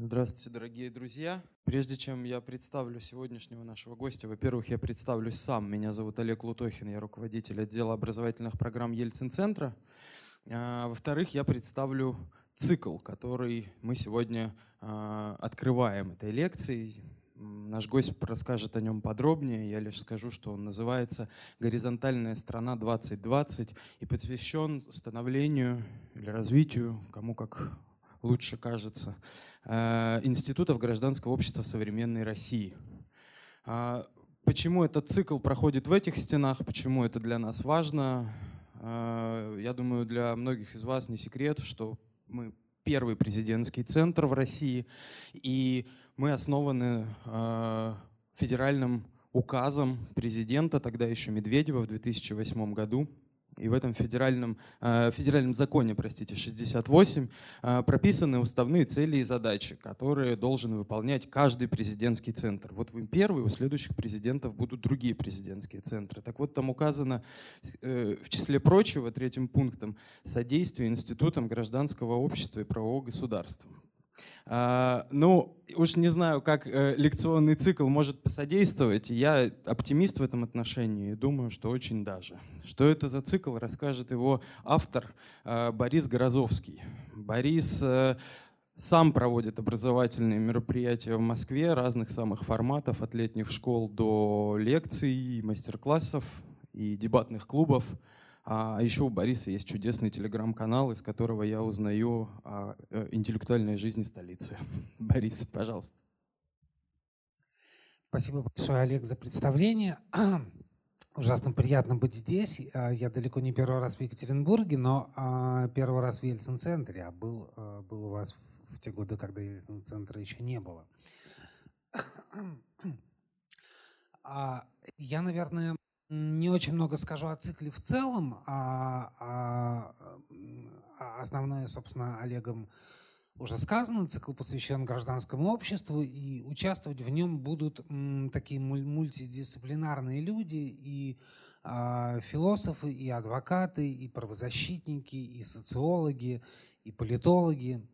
Здравствуйте, дорогие друзья. Прежде чем я представлю сегодняшнего нашего гостя, во-первых, я представлюсь сам. Меня зовут Олег Лутохин, я руководитель отдела образовательных программ Ельцин-центра. А, во-вторых, я представлю цикл, который мы сегодня а, открываем этой лекцией. Наш гость расскажет о нем подробнее. Я лишь скажу, что он называется «Горизонтальная страна 2020» и посвящен становлению или развитию, кому как лучше кажется, э, институтов гражданского общества в современной России. А, почему этот цикл проходит в этих стенах, почему это для нас важно? А, я думаю, для многих из вас не секрет, что мы первый президентский центр в России, и мы основаны а, федеральным указом президента, тогда еще Медведева, в 2008 году и в этом федеральном, э, федеральном законе, простите, 68 э, прописаны уставные цели и задачи, которые должен выполнять каждый президентский центр. Вот вы первый, у следующих президентов будут другие президентские центры. Так вот, там указано, э, в числе прочего, третьим пунктом, содействие институтам гражданского общества и правового государства. А, ну, уж не знаю, как э, лекционный цикл может посодействовать. Я оптимист в этом отношении и думаю, что очень даже. Что это за цикл, расскажет его автор э, Борис Горозовский. Борис э, сам проводит образовательные мероприятия в Москве разных самых форматов, от летних школ до лекций, мастер-классов и дебатных клубов. А еще у Бориса есть чудесный телеграм-канал, из которого я узнаю о э, интеллектуальной жизни столицы. Борис, пожалуйста. Спасибо большое, Олег, за представление. Ужасно приятно быть здесь. А, я далеко не первый раз в Екатеринбурге, но а, первый раз в Ельцин-центре, а был, а, был у вас в те годы, когда Ельцин-центра еще не было. Я, наверное, не очень много скажу о цикле в целом, а, а, а основное, собственно, Олегом уже сказано, цикл посвящен гражданскому обществу, и участвовать в нем будут м, такие мультидисциплинарные люди, и а, философы, и адвокаты, и правозащитники, и социологи, и политологи.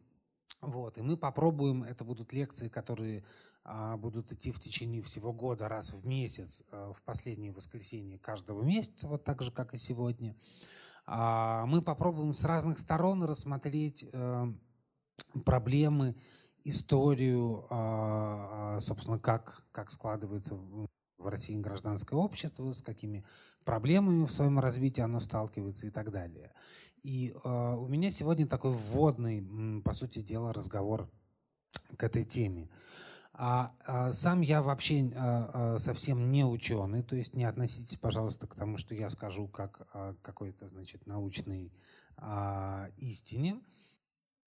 Вот. И мы попробуем, это будут лекции, которые а, будут идти в течение всего года раз в месяц, э, в последнее воскресенье каждого месяца, вот так же, как и сегодня. А, мы попробуем с разных сторон рассмотреть э, проблемы, историю, а, собственно, как, как складывается в России гражданское общество, с какими проблемами в своем развитии оно сталкивается и так далее. И у меня сегодня такой вводный, по сути дела, разговор к этой теме. А, а сам я вообще а, а, совсем не ученый, то есть не относитесь, пожалуйста, к тому, что я скажу как а, какой-то, значит, научной а, истине.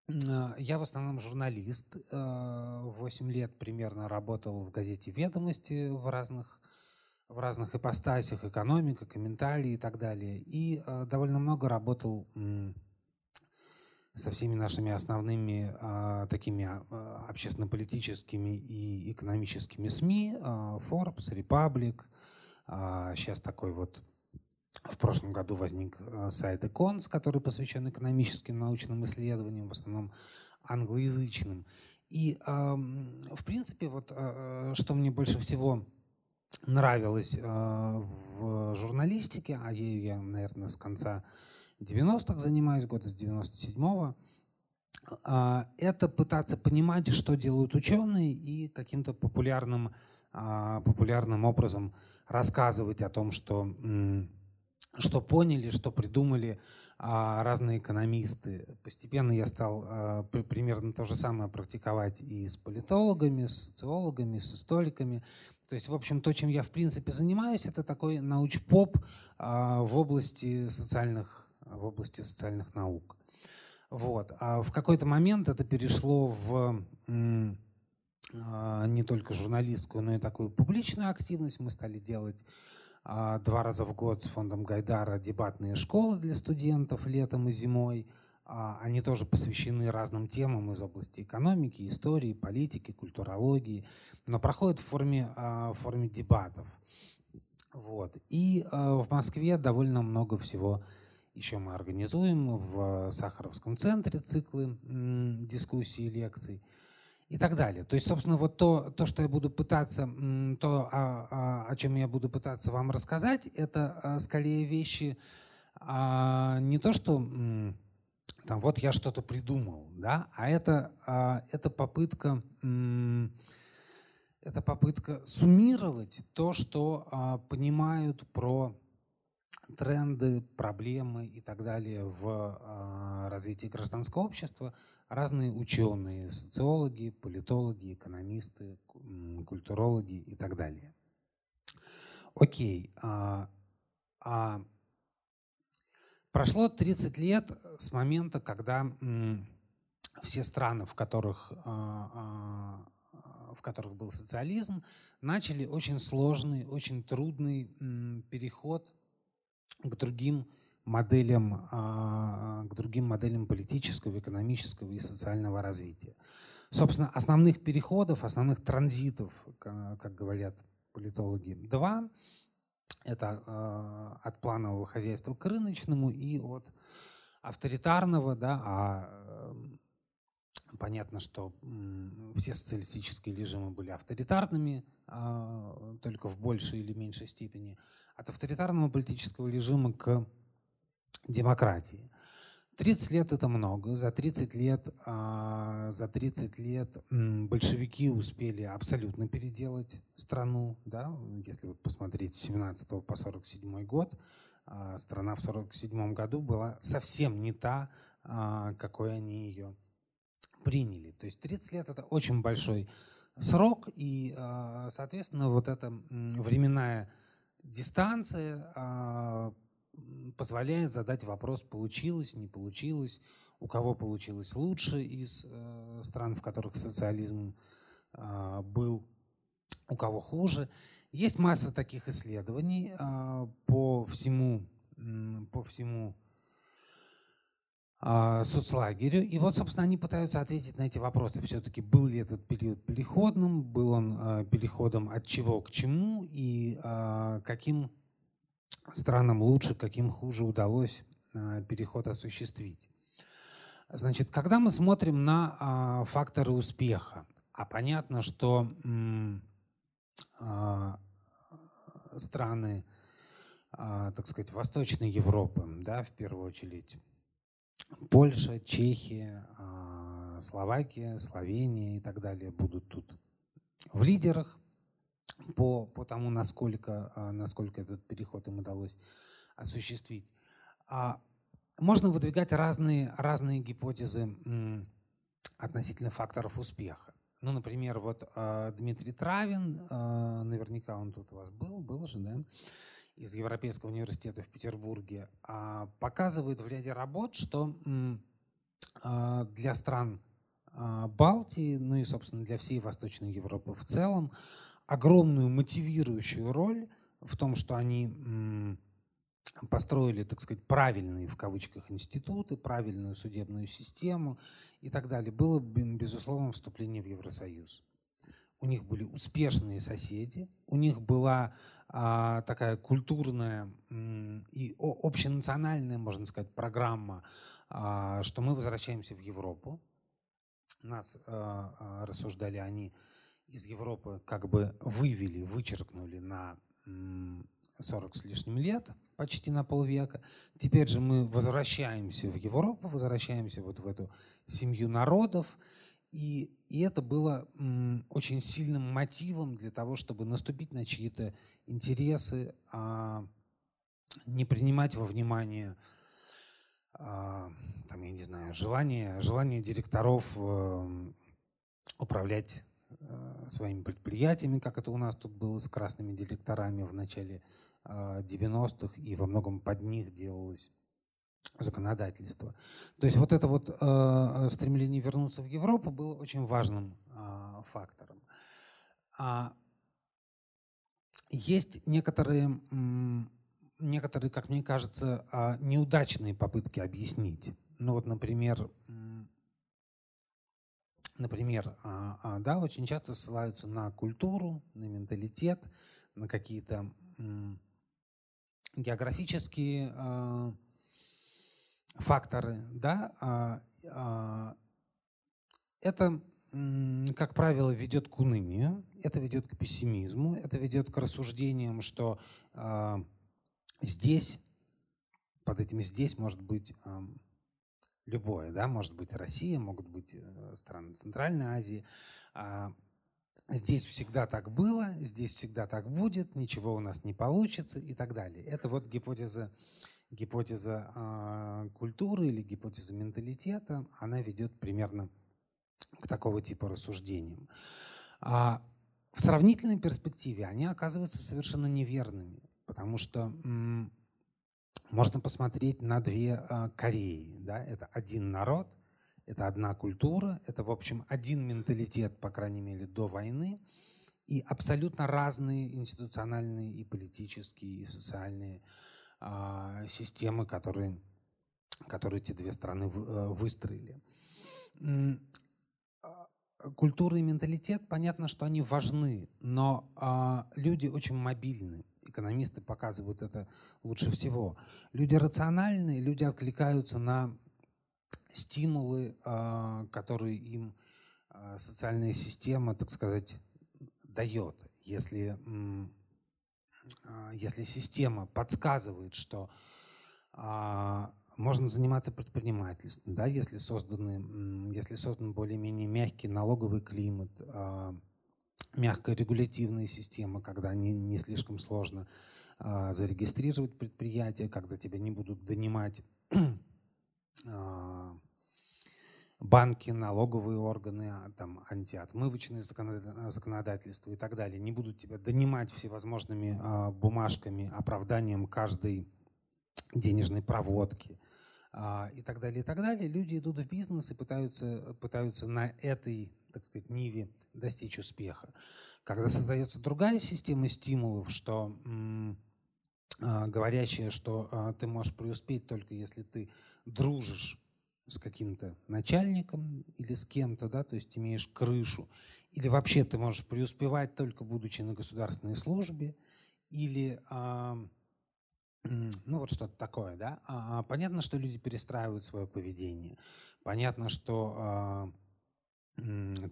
А, я в основном журналист. А, восемь лет примерно работал в газете «Ведомости» в разных, в разных ипостасях, экономика, комментарии и так далее. И а, довольно много работал со всеми нашими основными а, такими а, общественно-политическими и экономическими СМИ, а, Forbes, Republic, а, сейчас такой вот в прошлом году возник сайт Econs, который посвящен экономическим научным исследованиям, в основном англоязычным. И, а, в принципе, вот а, что мне больше всего нравилось а, в журналистике, а ею я, наверное, с конца 90-х занимаюсь, года с 97-го, а, это пытаться понимать, что делают ученые и каким-то популярным, а, популярным образом рассказывать о том, что, что поняли, что придумали а, разные экономисты. Постепенно я стал примерно то же самое практиковать и с политологами, с социологами, с историками. То есть, в общем, то, чем я в принципе занимаюсь, это такой науч-поп в области социальных в области социальных наук. Вот. А в какой-то момент это перешло в а, не только журналистскую, но и такую публичную активность. Мы стали делать а, два раза в год с фондом Гайдара дебатные школы для студентов летом и зимой. А, они тоже посвящены разным темам из области экономики, истории, политики, культурологии, но проходят в форме, в форме дебатов. Вот. И в Москве довольно много всего еще мы организуем в Сахаровском центре циклы дискуссий и лекций. и так далее. То есть, собственно, вот то, то что я буду пытаться, то, о, о, о чем я буду пытаться вам рассказать, это а, скорее вещи а, не то, что там вот я что-то придумал, да, а это, а, это попытка это попытка суммировать то, что а, понимают про тренды, проблемы и так далее в а, развитии гражданского общества разные ученые, социологи, политологи, экономисты, культурологи и так далее. Окей. А, а прошло 30 лет с момента, когда все страны, в которых, а, а, в которых был социализм, начали очень сложный, очень трудный переход к другим моделям, а, к другим моделям политического, экономического и социального развития. Собственно, основных переходов, основных транзитов, как говорят политологи, два. Это а, от планового хозяйства к рыночному и от авторитарного, да, а понятно, что все социалистические режимы были авторитарными, а, только в большей или меньшей степени, от авторитарного политического режима к демократии. 30 лет это много. За 30 лет, а, за 30 лет большевики успели абсолютно переделать страну. Да? Если вот посмотреть с 17 по 47 год, а, страна в 47 году была совсем не та, какой они ее приняли. То есть 30 лет это очень большой срок, и, а, соответственно, вот эта временная дистанция а, позволяет задать вопрос, получилось, не получилось, у кого получилось лучше из э, стран, в которых социализм э, был, у кого хуже. Есть масса таких исследований по всему, по всему соцлагерю. И вот, собственно, они пытаются ответить на эти вопросы. Все-таки был ли этот период переходным, был он э, переходом от чего к чему и э, каким странам лучше, каким хуже удалось а, переход осуществить. Значит, когда мы смотрим на а, факторы успеха, а понятно, что а, страны, так сказать, Восточной Европы, да, в первую очередь, Польша, Чехия, Словакия, Словения и так далее будут тут в лидерах по, по тому, насколько, а, насколько этот переход им удалось осуществить. А, можно выдвигать разные, разные гипотезы относительно факторов успеха. Ну, например, вот а, Дмитрий Травин, наверняка он тут у вас был, был же, да, из Европейского университета в Петербурге, показывает в ряде работ, что для стран Балтии, ну и, собственно, для всей Восточной Европы в целом, огромную мотивирующую роль в том, что они построили, так сказать, правильные в кавычках институты, правильную судебную систему и так далее, было, безусловно, вступление в Евросоюз. У них были успешные соседи, у них была а, такая культурная и общенациональная, можно сказать, программа, а, что мы возвращаемся в Европу. Нас а, а рассуждали они из Европы как бы вывели, вычеркнули на 40 с лишним лет, почти на полвека. Теперь же мы возвращаемся в Европу, возвращаемся вот в эту семью народов. И, и это было очень сильным мотивом для того, чтобы наступить на чьи-то интересы, а не принимать во внимание а, там, я не знаю, желание, желание директоров э, управлять Э, своими предприятиями, как это у нас тут было с красными директорами в начале 90-х, э, и во многом под них делалось законодательство. То есть вот это вот э, стремление вернуться в Европу было очень важным э, фактором. А есть некоторые, некоторые, как мне кажется, э, неудачные попытки объяснить. Ну вот, например, например, а, а, да, очень часто ссылаются на культуру, на менталитет, на какие-то географические а, факторы, да, это как правило, ведет к унынию, это ведет к пессимизму, это ведет к рассуждениям, что э, здесь, под этим здесь может быть любое, да, может быть Россия, могут быть э, страны Центральной Азии. Здесь всегда так было, здесь всегда так будет, ничего у нас не получится и так далее. Это вот гипотеза, гипотеза э, культуры или гипотеза менталитета, она ведет примерно к такого типа рассуждениям. А в сравнительной перспективе они оказываются совершенно неверными, потому что можно посмотреть на две а, Кореи. Да? Это один народ, это одна культура, это, в общем, один менталитет, по крайней мере, до войны, и абсолютно разные институциональные и политические, и социальные а, системы, которые, которые эти две страны э, выстроили культура и менталитет, понятно, что они важны, но а, люди очень мобильны. Экономисты показывают это лучше всего. Люди рациональные, люди откликаются на стимулы, а, которые им а, социальная система, так сказать, дает. Если, а, если система подсказывает, что а, можно заниматься предпринимательством, да, если, созданы, если создан более-менее мягкий налоговый климат, а, мягкая регулятивная система, когда не, не слишком сложно а, зарегистрировать предприятие, когда тебя не будут донимать а, банки, налоговые органы, там, антиотмывочное законодательство и так далее, не будут тебя донимать всевозможными бумажками, оправданием каждой денежной проводки а, и так далее, и так далее. Люди идут в бизнес и пытаются, пытаются на этой, так сказать, ниве достичь успеха. Когда создается другая система стимулов, что а, говорящая, что а, ты можешь преуспеть только если ты дружишь с каким-то начальником или с кем-то, да, то есть имеешь крышу, или вообще ты можешь преуспевать только будучи на государственной службе, или ну вот что-то такое, да. А, а, понятно, что люди перестраивают свое поведение. Понятно, что а,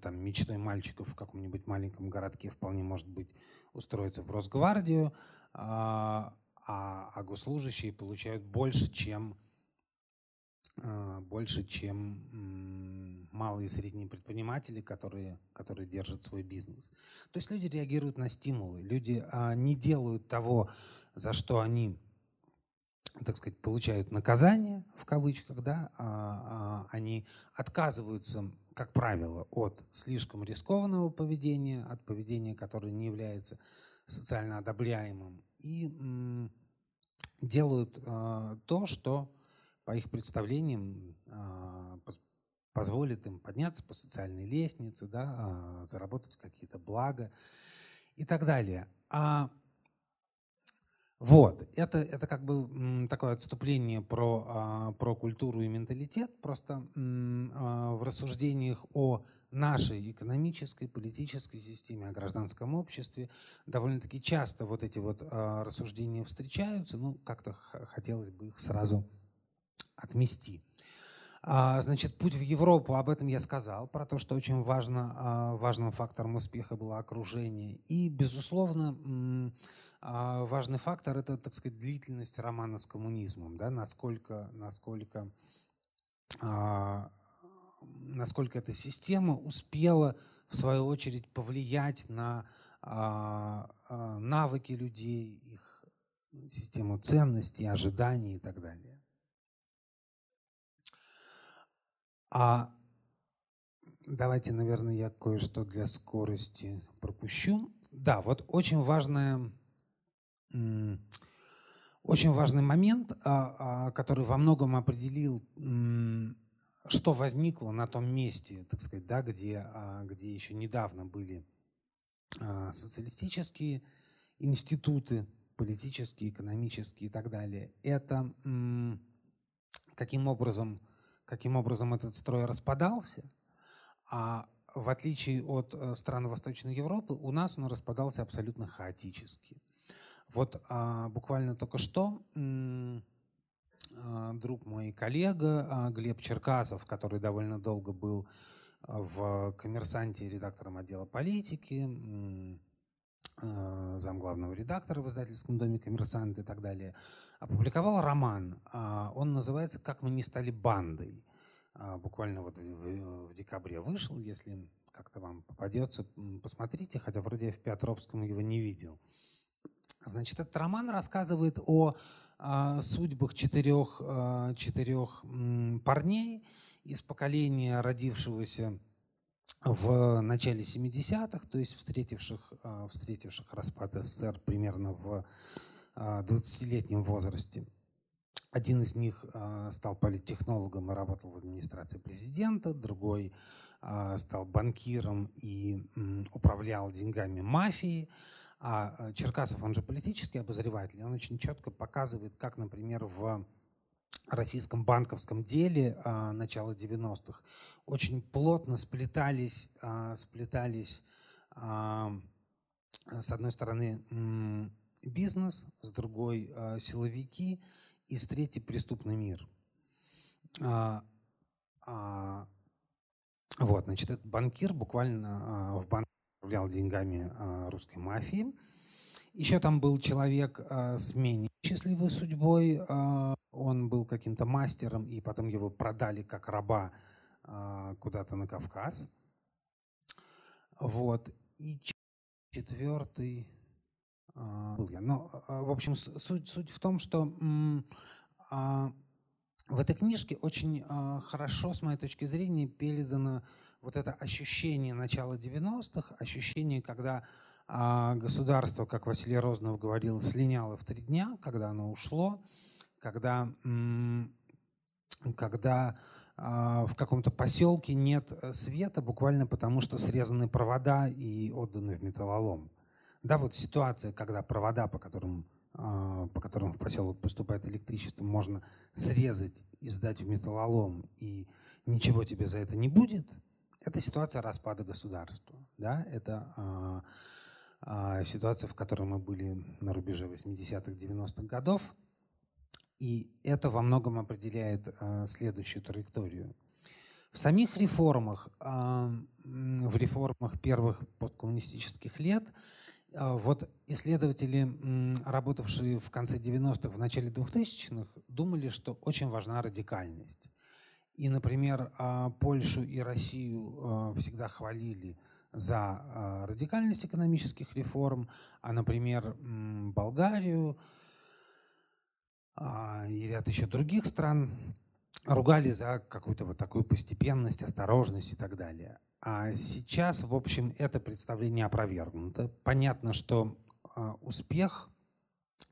там мечтой мальчиков в каком-нибудь маленьком городке вполне может быть устроиться в Росгвардию, а, а, а госслужащие получают больше, чем а, больше, чем малые и средние предприниматели, которые, которые держат свой бизнес. То есть люди реагируют на стимулы, люди а, не делают того, за что они так сказать, получают наказание, в кавычках, да, а, а, они отказываются, как правило, от слишком рискованного поведения, от поведения, которое не является социально одобряемым, и делают а, то, что, по их представлениям, а, позволит им подняться по социальной лестнице, да, а, заработать какие-то блага и так далее. А вот, это, это как бы такое отступление про, а, про культуру и менталитет. Просто в рассуждениях о нашей экономической, политической системе, о гражданском обществе довольно-таки часто вот эти вот рассуждения встречаются. Ну, как-то хотелось бы их сразу отмести. Значит, путь в Европу, об этом я сказал, про то, что очень важно, важным фактором успеха было окружение. И, безусловно, а важный фактор – это, так сказать, длительность романа с коммунизмом, да, насколько, насколько, а, насколько эта система успела, в свою очередь, повлиять на а, а, навыки людей, их систему ценностей, ожиданий и так далее. А давайте, наверное, я кое-что для скорости пропущу. Да, вот очень важная очень важный момент, а, а, который во многом определил, что возникло на том месте, так сказать, да, где, а, где еще недавно были социалистические институты, политические, экономические и так далее. Это каким образом, каким образом этот строй распадался, а в отличие от э, стран Восточной Европы, у нас он распадался абсолютно хаотически. Вот а, буквально только что а, друг мой коллега а, Глеб Черкасов, который довольно долго был в «Коммерсанте» редактором отдела политики, э, зам главного редактора в издательском доме «Коммерсант» и так далее, опубликовал роман. А, он называется «Как мы не стали бандой». А, буквально вот в, декабре вышел, если как-то вам попадется, посмотрите, хотя вроде я в Петровском его не видел. Значит, этот роман рассказывает о а, судьбах четырех, четырех парней из поколения, родившегося в начале 70-х, то есть встретивших, а, встретивших распад СССР примерно в 20-летнем возрасте. Один из них стал политтехнологом и работал в администрации президента, другой стал банкиром и управлял деньгами мафии. А Черкасов, он же политический обозреватель, он очень четко показывает, как, например, в российском банковском деле а, начала 90-х очень плотно сплетались, а, сплетались а, с одной стороны бизнес, с другой силовики и с третьей преступный мир. Вот, значит, этот банкир буквально в банке управлял деньгами а, русской мафии. Еще там был человек а, с менее счастливой судьбой. А, он был каким-то мастером, и потом его продали как раба куда-то на Кавказ. Вот. И четвертый был я. Но, в общем, суть, суть в том, что в этой книжке очень хорошо, с моей точки зрения, передано вот это ощущение начала 90-х, ощущение, когда а, государство, как Василий Рознов говорил, слиняло в три дня, когда оно ушло, когда, когда а, в каком-то поселке нет э, света, буквально потому что срезаны провода и отданы в металлолом. Да, вот ситуация, когда провода, по которым, а, по которым в поселок поступает электричество, можно срезать и сдать в металлолом, и ничего тебе за это не будет – это ситуация распада государства. Да? Это а, ситуация, в которой мы были на рубеже 80-х, 90-х годов. И это во многом определяет а, следующую траекторию. В самих реформах, а, в реформах первых посткоммунистических лет, вот исследователи, работавшие в конце 90-х, в начале 2000-х, думали, что очень важна радикальность. И, например, Польшу и Россию всегда хвалили за а, радикальность экономических реформ, а, например, Болгарию и ряд еще других стран ругали за какую-то вот такую постепенность, осторожность и так далее. А сейчас, в общем, это представление опровергнуто. Понятно, что успех,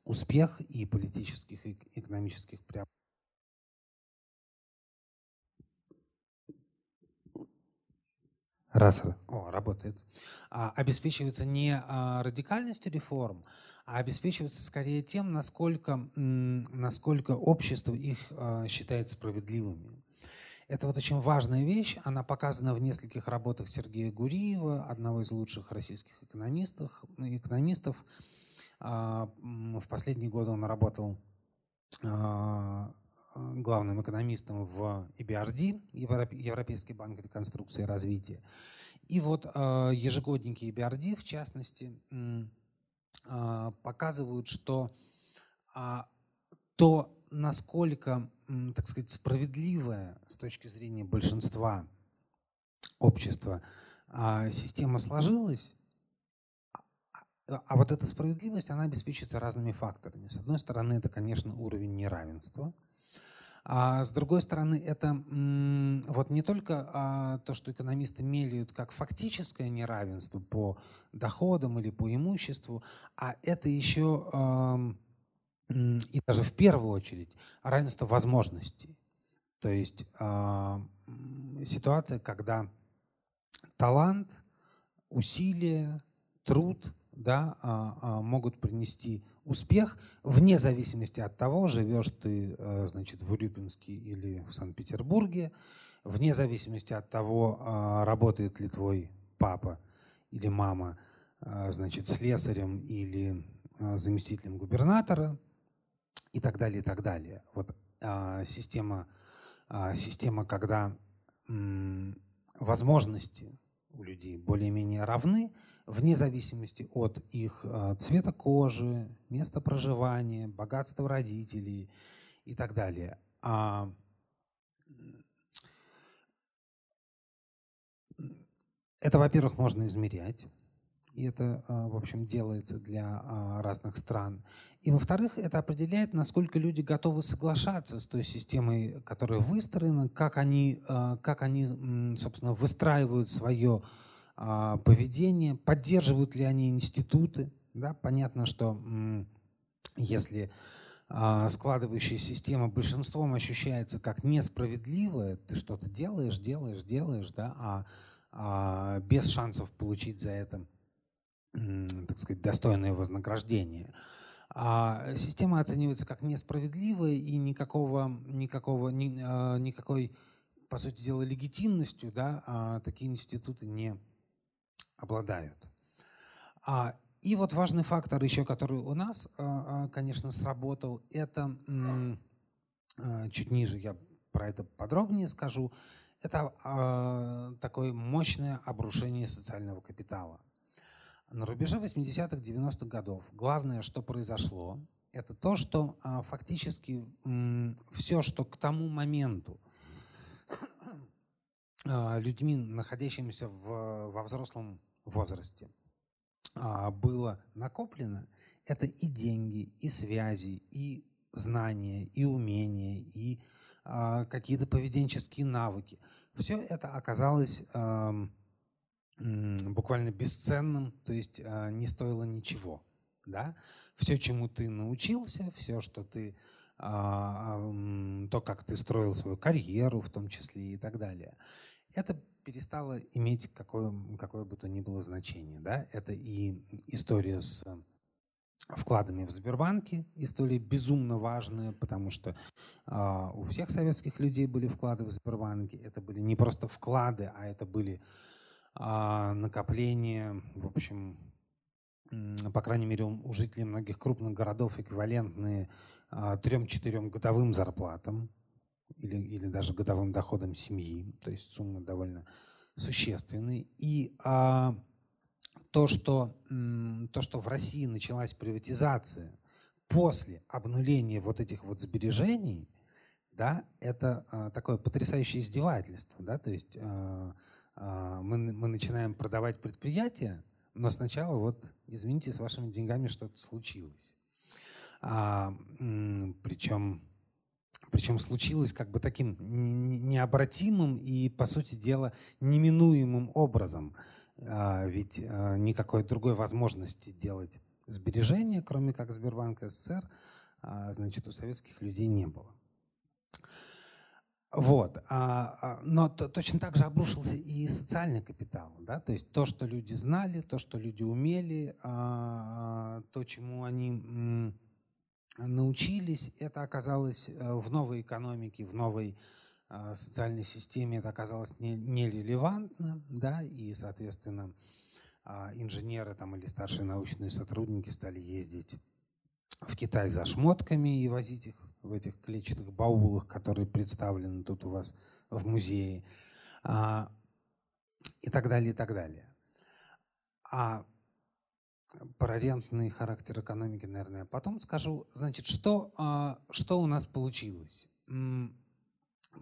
успех и политических, и экономических преобразований Раз, о, работает. А, обеспечивается не а, радикальностью реформ, а обеспечивается скорее тем, насколько, насколько общество их а, считает справедливыми. Это вот очень важная вещь. Она показана в нескольких работах Сергея Гуриева, одного из лучших российских экономистов. экономистов. А, в последние годы он работал а, главным экономистом в EBRD, Европейский банк реконструкции и развития. И вот э, ежегодники EBRD, в частности, э, показывают, что а, то, насколько, так сказать, справедливая с точки зрения большинства общества а, система сложилась, а вот эта справедливость, она обеспечивается разными факторами. С одной стороны, это, конечно, уровень неравенства – а с другой стороны, это вот не только а, то, что экономисты меряют как фактическое неравенство по доходам или по имуществу, а это еще и даже в первую очередь равенство возможностей. То есть а, ситуация, когда талант, усилие, труд да, а, а, могут принести успех вне зависимости от того, живешь ты э, значит, в Урюпинске или в Санкт-Петербурге, вне зависимости от того, а, работает ли твой папа или мама значит, слесарем или заместителем губернатора и так далее, и так далее. Вот система, система когда возможности у людей более-менее равны, вне зависимости от их цвета кожи, места проживания, богатства родителей и так далее. А это, во-первых, можно измерять. И это, а, в общем, делается для а, разных стран. И, во-вторых, это определяет, насколько люди готовы соглашаться с той системой, которая выстроена, как они, а, как они собственно, выстраивают свое поведение, поддерживают ли они институты. Да? Понятно, что если складывающая система большинством ощущается как несправедливая, ты что-то делаешь, делаешь, делаешь, да, а, а без шансов получить за это так сказать, достойное вознаграждение. А система оценивается как несправедливая и никакого, никакого, ни, а, никакой, по сути дела, легитимностью да, а такие институты не обладают. А, и вот важный фактор еще, который у нас, а, а, конечно, сработал, это чуть ниже я про это подробнее скажу, это такое мощное обрушение социального капитала. На рубеже 80-х, 90-х годов главное, что произошло, это то, что а, фактически все, что к тому моменту а, людьми, находящимися в, во взрослом возрасте, а, было накоплено, это и деньги, и связи, и знания, и умения, и а, какие-то поведенческие навыки. Все это оказалось буквально бесценным, то есть а, не стоило ничего. Да? Все, чему ты научился, все, что ты, то, как ты строил свою карьеру в том числе и так далее, это перестало иметь какое, какое бы то ни было значение. Да? Это и история с вкладами в Сбербанке, история безумно важная, потому что э, у всех советских людей были вклады в Сбербанке. Это были не просто вклады, а это были а накопление, в общем, по крайней мере, у жителей многих крупных городов эквивалентные а, трем-четырем годовым зарплатам или, или даже годовым доходам семьи. То есть суммы довольно существенные. И а, то, что, то, что в России началась приватизация после обнуления вот этих вот сбережений, да, это а, такое потрясающее издевательство. Да? То есть а, а, мы, мы начинаем продавать предприятия, но сначала вот, извините, с вашими деньгами что-то случилось. А, причем, причем случилось как бы таким необратимым и, по сути дела, неминуемым образом. А, ведь а, никакой другой возможности делать сбережения, кроме как Сбербанк СССР, а, значит, у советских людей не было. Вот. Но точно так же обрушился и социальный капитал. Да? То есть то, что люди знали, то, что люди умели, то, чему они научились, это оказалось э, в новой экономике, в новой социальной системе, это оказалось нерелевантно. Да? И, соответственно, инженеры там, или старшие научные сотрудники стали ездить в Китай за шмотками и возить их в этих клетчатых баулах, которые представлены тут у вас в музее, а, и так далее, и так далее. А про рентный характер экономики, наверное, потом скажу. Значит, что, а, что у нас получилось?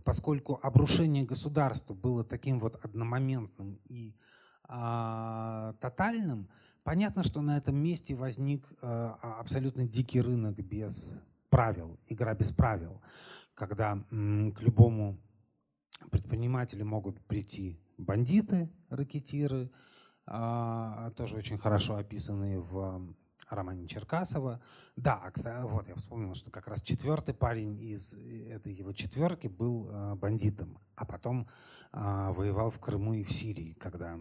Поскольку обрушение государства было таким вот одномоментным и а, тотальным, понятно, что на этом месте возник а, абсолютно дикий рынок без правил, игра без правил, когда к любому предпринимателю могут прийти бандиты, ракетиры, тоже очень хорошо описанные в романе Черкасова. Да, а, кстати, вот я вспомнил, что как раз четвертый парень из этой его четверки был а, бандитом, а потом воевал в Крыму и в Сирии, когда,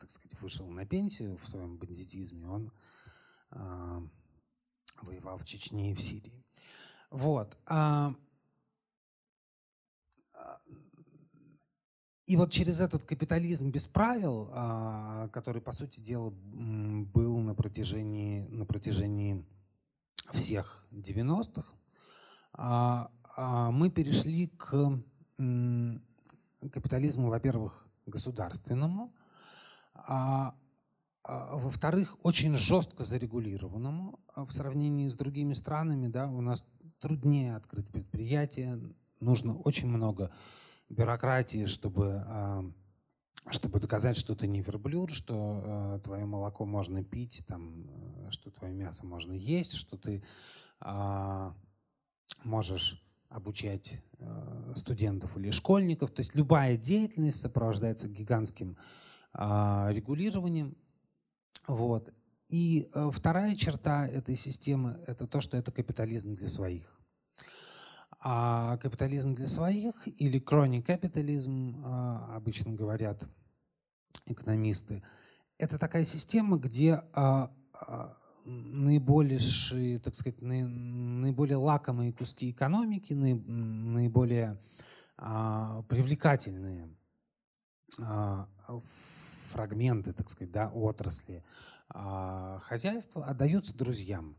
так сказать, вышел на пенсию в своем бандитизме, он воевал в Чечне и в Сирии. Вот. А, а, и вот через этот капитализм без правил, а, который, по сути дела, был на протяжении, на протяжении всех 90-х, мы перешли к капитализму, во-первых, государственному, а, а во-вторых, очень жестко зарегулированному в сравнении с другими странами. Да, у нас труднее открыть предприятие, нужно очень много бюрократии, чтобы, а, чтобы доказать, что ты не верблюд, что а, твое молоко можно пить, там, э, что твое мясо можно есть, что ты а, можешь обучать э, студентов или школьников. То есть любая деятельность сопровождается гигантским регулированием. Вот. И э, вторая черта этой системы – это то, что это капитализм для своих. А капитализм для своих или crony капитализм, а, обычно говорят экономисты, это такая система, где а, а, наиболее, так сказать, наиболее лакомые куски экономики, наиболее привлекательные фрагменты, так сказать, да, отрасли хозяйства отдаются друзьям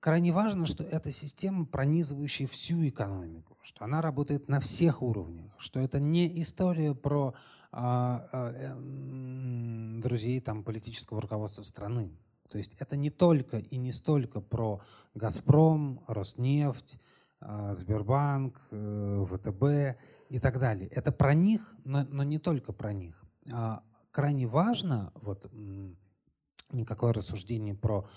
крайне важно, что эта система, пронизывающая всю экономику, что она работает на всех уровнях, что это не история про а, а, э, друзей там, политического руководства страны. То есть это не только и не столько про «Газпром», «Роснефть», а, Сбербанк, э, ВТБ и так далее. Это про них, но, но не только про них. А крайне важно, вот никакое рассуждение про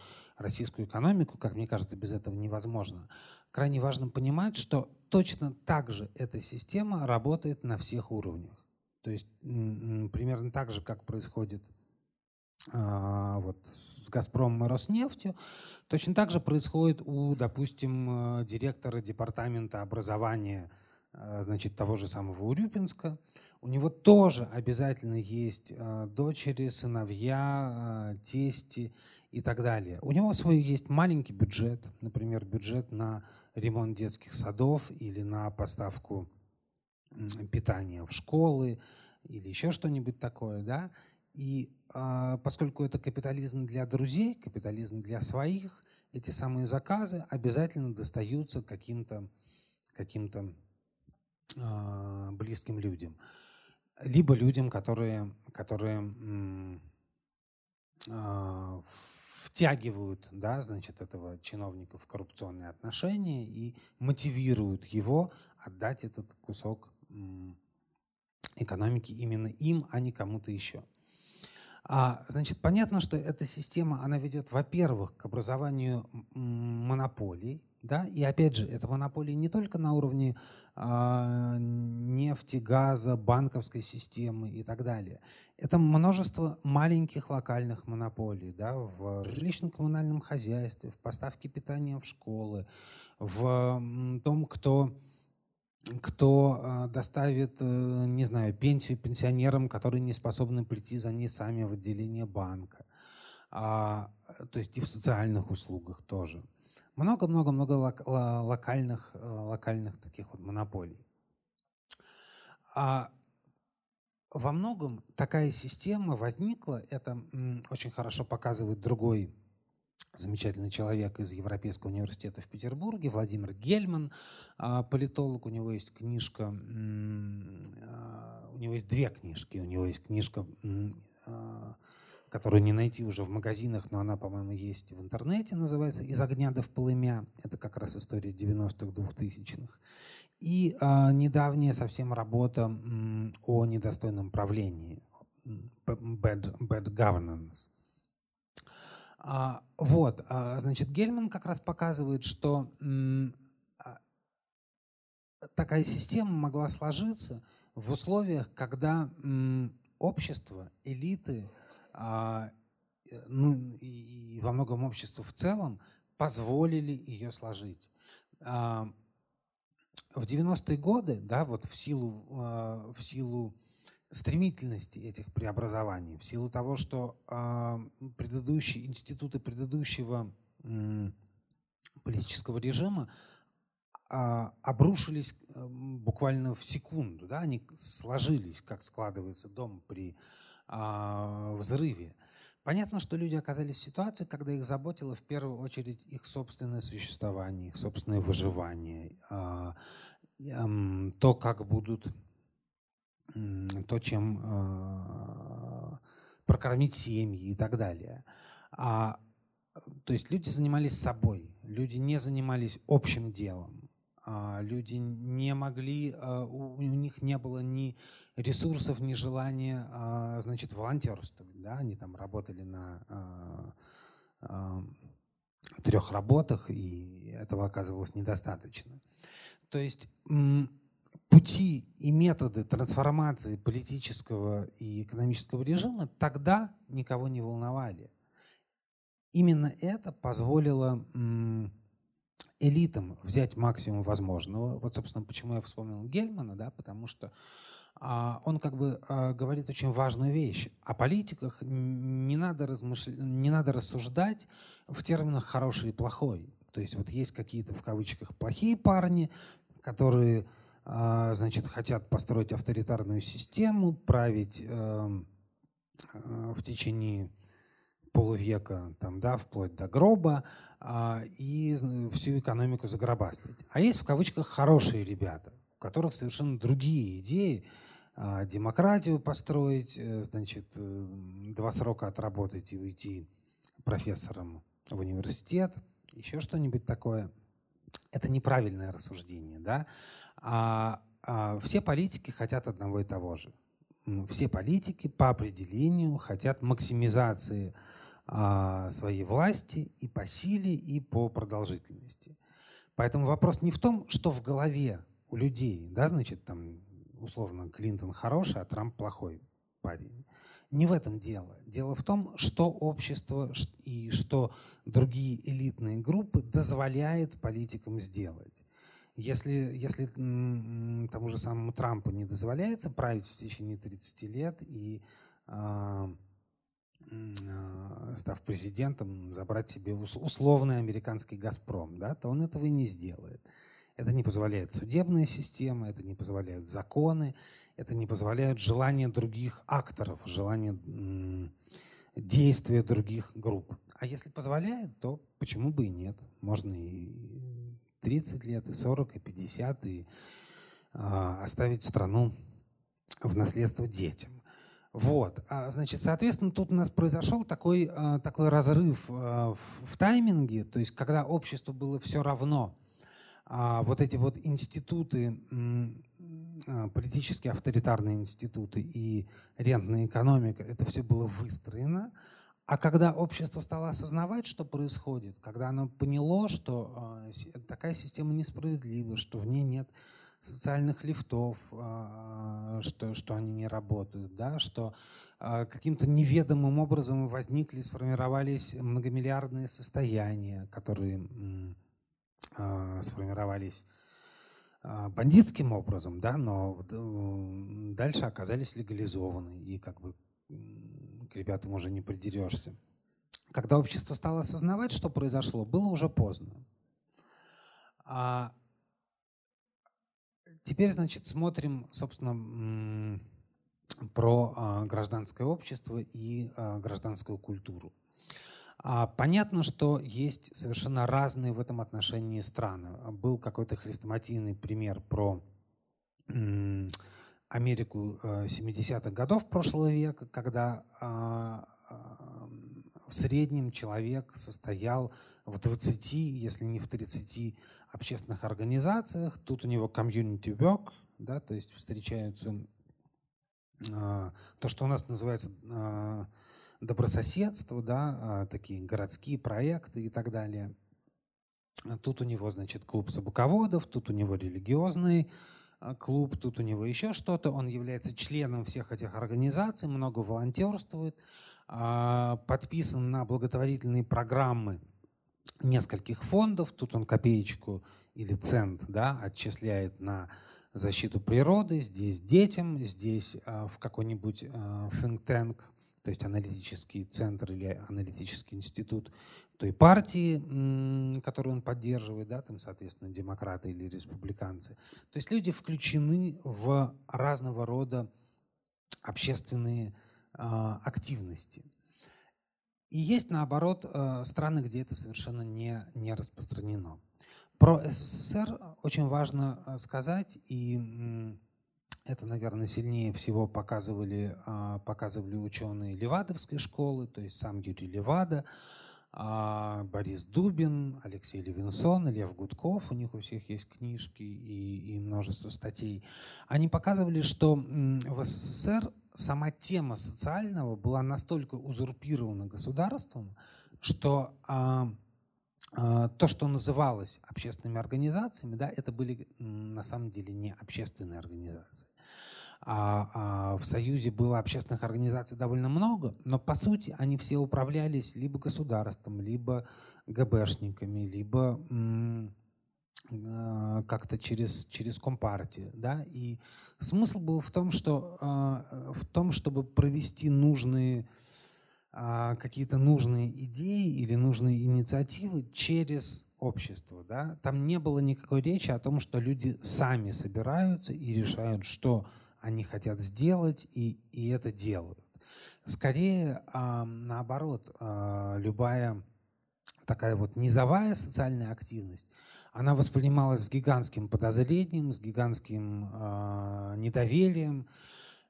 российскую экономику, как мне кажется, без этого невозможно. Крайне важно понимать, что точно так же эта система работает на всех уровнях. То есть примерно так же, как происходит а, вот, с «Газпромом» и «Роснефтью», точно так же происходит у, допустим, э, директора департамента образования э, значит, того же самого Урюпинска. У него тоже обязательно есть э, дочери, сыновья, тести и так далее. У него свой есть маленький бюджет, например, бюджет на ремонт детских садов или на поставку питания в школы или еще что-нибудь такое, да. И а, поскольку это капитализм для друзей, капитализм для своих, эти самые заказы обязательно достаются каким-то каким-то а, близким людям, либо людям, которые которые а, втягивают, да, значит, этого чиновника в коррупционные отношения и мотивируют его отдать этот кусок экономики именно им, а не кому-то еще. А, значит, понятно, что эта система, она ведет, во-первых, к образованию монополий, да, и опять же, это монополии не только на уровне а, нефти, газа, банковской системы и так далее. Это множество маленьких локальных монополий да, в жилищно-коммунальном хозяйстве, в поставке питания в школы, в том, кто кто а, доставит, э, не знаю, пенсию пенсионерам, которые не способны прийти за ней сами в отделение банка. А, то есть и в социальных услугах тоже. Много-много-много локальных, э, локальных таких вот монополий. А во многом такая система возникла, это очень хорошо показывает другой замечательный человек из Европейского университета в Петербурге, Владимир Гельман, а, политолог. У него есть книжка, а, у него есть две книжки. У него есть книжка а, которую не найти уже в магазинах, но она, по-моему, есть в интернете, называется «Из огня до в полымя». Это как раз история 90-х, 2000-х. И а, недавняя совсем работа м, о недостойном правлении, bad, bad governance. А, вот, а, значит, Гельман как раз показывает, что м, а, такая система могла сложиться в условиях, когда м, общество, элиты – э, ну, и во многом общество в целом позволили ее сложить. А, в 90-е годы, да, вот в силу, а, в силу стремительности этих преобразований, в силу того, что предыдущие институты предыдущего политического режима обрушились э, буквально в секунду, да, они сложились, как складывается дом при а, взрыве. Понятно, что люди оказались в ситуации, когда их заботило в первую очередь их собственное существование, их собственное выживание, а, то, как будут то, чем э, прокормить семьи и так далее. А, то есть люди занимались собой, люди не занимались общим делом. А, люди не могли, а, у, них не было ни ресурсов, ни желания, а, значит, волонтерствовать. Да? Они там работали на трех работах, и этого оказывалось недостаточно. То есть пути и методы трансформации политического и экономического режима тогда никого не волновали. Именно это позволило элитам взять максимум возможного. Вот, собственно, почему я вспомнил Гельмана, да, потому что а, он как бы а, говорит очень важную вещь. О политиках не надо, размышля... не надо рассуждать в терминах «хороший» и «плохой». То есть вот есть какие-то в кавычках плохие парни, которые а, значит, хотят построить авторитарную систему, править эм, э, в течение полувека, там, да, вплоть до гроба, а, и всю экономику загробастать. А есть в кавычках хорошие ребята, у которых совершенно другие идеи, а, демократию построить, э, значит, э, два срока отработать и уйти профессором в университет, еще что-нибудь такое. Это неправильное рассуждение, да? А, а все политики хотят одного и того же. Все политики по определению хотят максимизации своей власти и по силе, и по продолжительности. Поэтому вопрос не в том, что в голове у людей, да, значит, там, условно, Клинтон хороший, а Трамп плохой парень. Не в этом дело. Дело в том, что общество и что другие элитные группы дозволяет политикам сделать. Если, если тому же самому Трампу не дозволяется править в течение 30 лет и а, а, став президентом, забрать себе условный американский «Газпром», да, то он этого и не сделает. Это не позволяет судебная система, это не позволяют законы, это не позволяет желание других акторов, желание действия других групп. А если позволяет, то почему бы и нет? Можно и 30 лет, и 40, и 50, и а, оставить страну в наследство детям. Вот, а, значит, соответственно, тут у нас произошел такой, а, такой разрыв а, в тайминге, то есть когда обществу было все равно, вот эти вот институты, политические авторитарные институты и рентная экономика, это все было выстроено, а когда общество стало осознавать, что происходит, когда оно поняло, что такая система несправедлива, что в ней нет социальных лифтов, а, что, что они не работают, да, что а, каким-то неведомым образом возникли, сформировались многомиллиардные состояния, которые а, сформировались бандитским образом, да, но дальше оказались легализованы, и как бы к ребятам уже не придерешься. Когда общество стало осознавать, что произошло, было уже поздно. Теперь, значит, смотрим, собственно, про а, гражданское общество и а, гражданскую культуру. А, понятно, что есть совершенно разные в этом отношении страны. Был какой-то хрестоматийный пример про Америку 70-х годов прошлого века, когда в среднем человек состоял в 20, если не в 30 общественных организациях. Тут у него community work, да, то есть встречаются э, то, что у нас называется э, добрососедство, да, э, такие городские проекты и так далее. Тут у него, значит, клуб собаководов, тут у него религиозный клуб, тут у него еще что-то. Он является членом всех этих организаций, много волонтерствует, подписан на благотворительные программы нескольких фондов. Тут он копеечку или цент да, отчисляет на защиту природы, здесь детям, здесь э, в какой-нибудь э, think tank, то есть аналитический центр или аналитический институт той партии, которую он поддерживает, да, там, соответственно, демократы или республиканцы. То есть люди включены в разного рода общественные э, активности. И есть, наоборот, э, страны, где это совершенно не, не распространено. Про СССР очень важно э, сказать, и Это, наверное, сильнее всего показывали, а, показывали ученые Левадовской школы, то есть сам Юрий Левада, Борис Дубин, Алексей Левинсон, Лев Гудков, у них у всех есть книжки и, и множество статей. Они показывали, что в СССР сама тема социального была настолько узурпирована государством, что а, а, то, что называлось общественными организациями, да, это были на самом деле не общественные организации. А, а в Союзе было общественных организаций довольно много, но по сути они все управлялись либо государством, либо ГБшниками, либо а, как-то через, через компартию. Да? И смысл был в том, что, а, в том чтобы провести нужные а, какие-то нужные идеи или нужные инициативы через общество. Да? Там не было никакой речи о том, что люди сами собираются и решают, что они хотят сделать, и, и это делают. Скорее, э, наоборот, э, любая такая вот низовая социальная активность, она воспринималась с гигантским подозрением, с гигантским э, недоверием,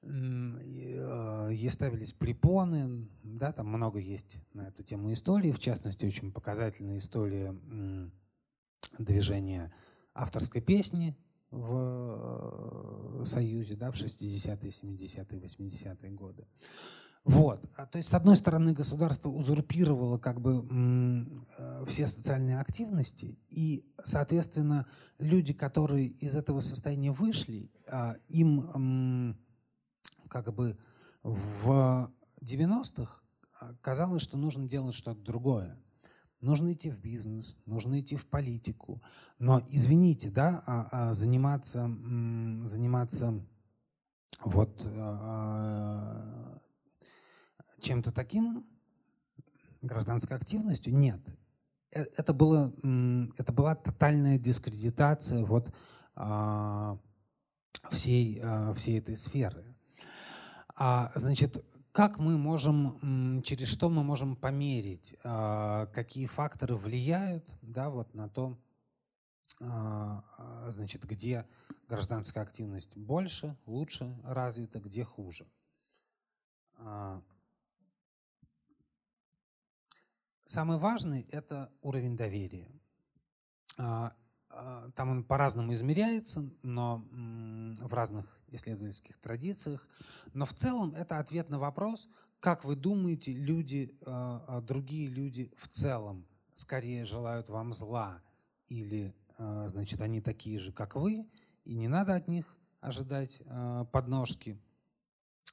ей ставились препоны, да, там много есть на эту тему истории, в частности, очень показательная история движения авторской песни в э, Союзе да, в 60-е, 70-е, 80-е годы. Вот. А, то есть, с одной стороны, государство узурпировало как бы э, все социальные активности, и, соответственно, люди, которые из этого состояния вышли, а, им как бы в 90-х казалось, что нужно делать что-то другое нужно идти в бизнес, нужно идти в политику. Но, извините, да, а, а заниматься, заниматься вот а, чем-то таким, гражданской активностью, нет. Э, это, было, это была тотальная дискредитация вот, всей, всей этой сферы. А, значит, как мы можем, через что мы можем померить, а, какие факторы влияют да, вот на то, а, а, значит, где гражданская активность больше, лучше развита, где хуже. Самый важный – это уровень доверия. А, там он по-разному измеряется, но в разных исследовательских традициях. Но в целом это ответ на вопрос, как вы думаете, люди, а, а, другие люди в целом скорее желают вам зла или, значит, они такие же, как вы, и не надо от них ожидать подножки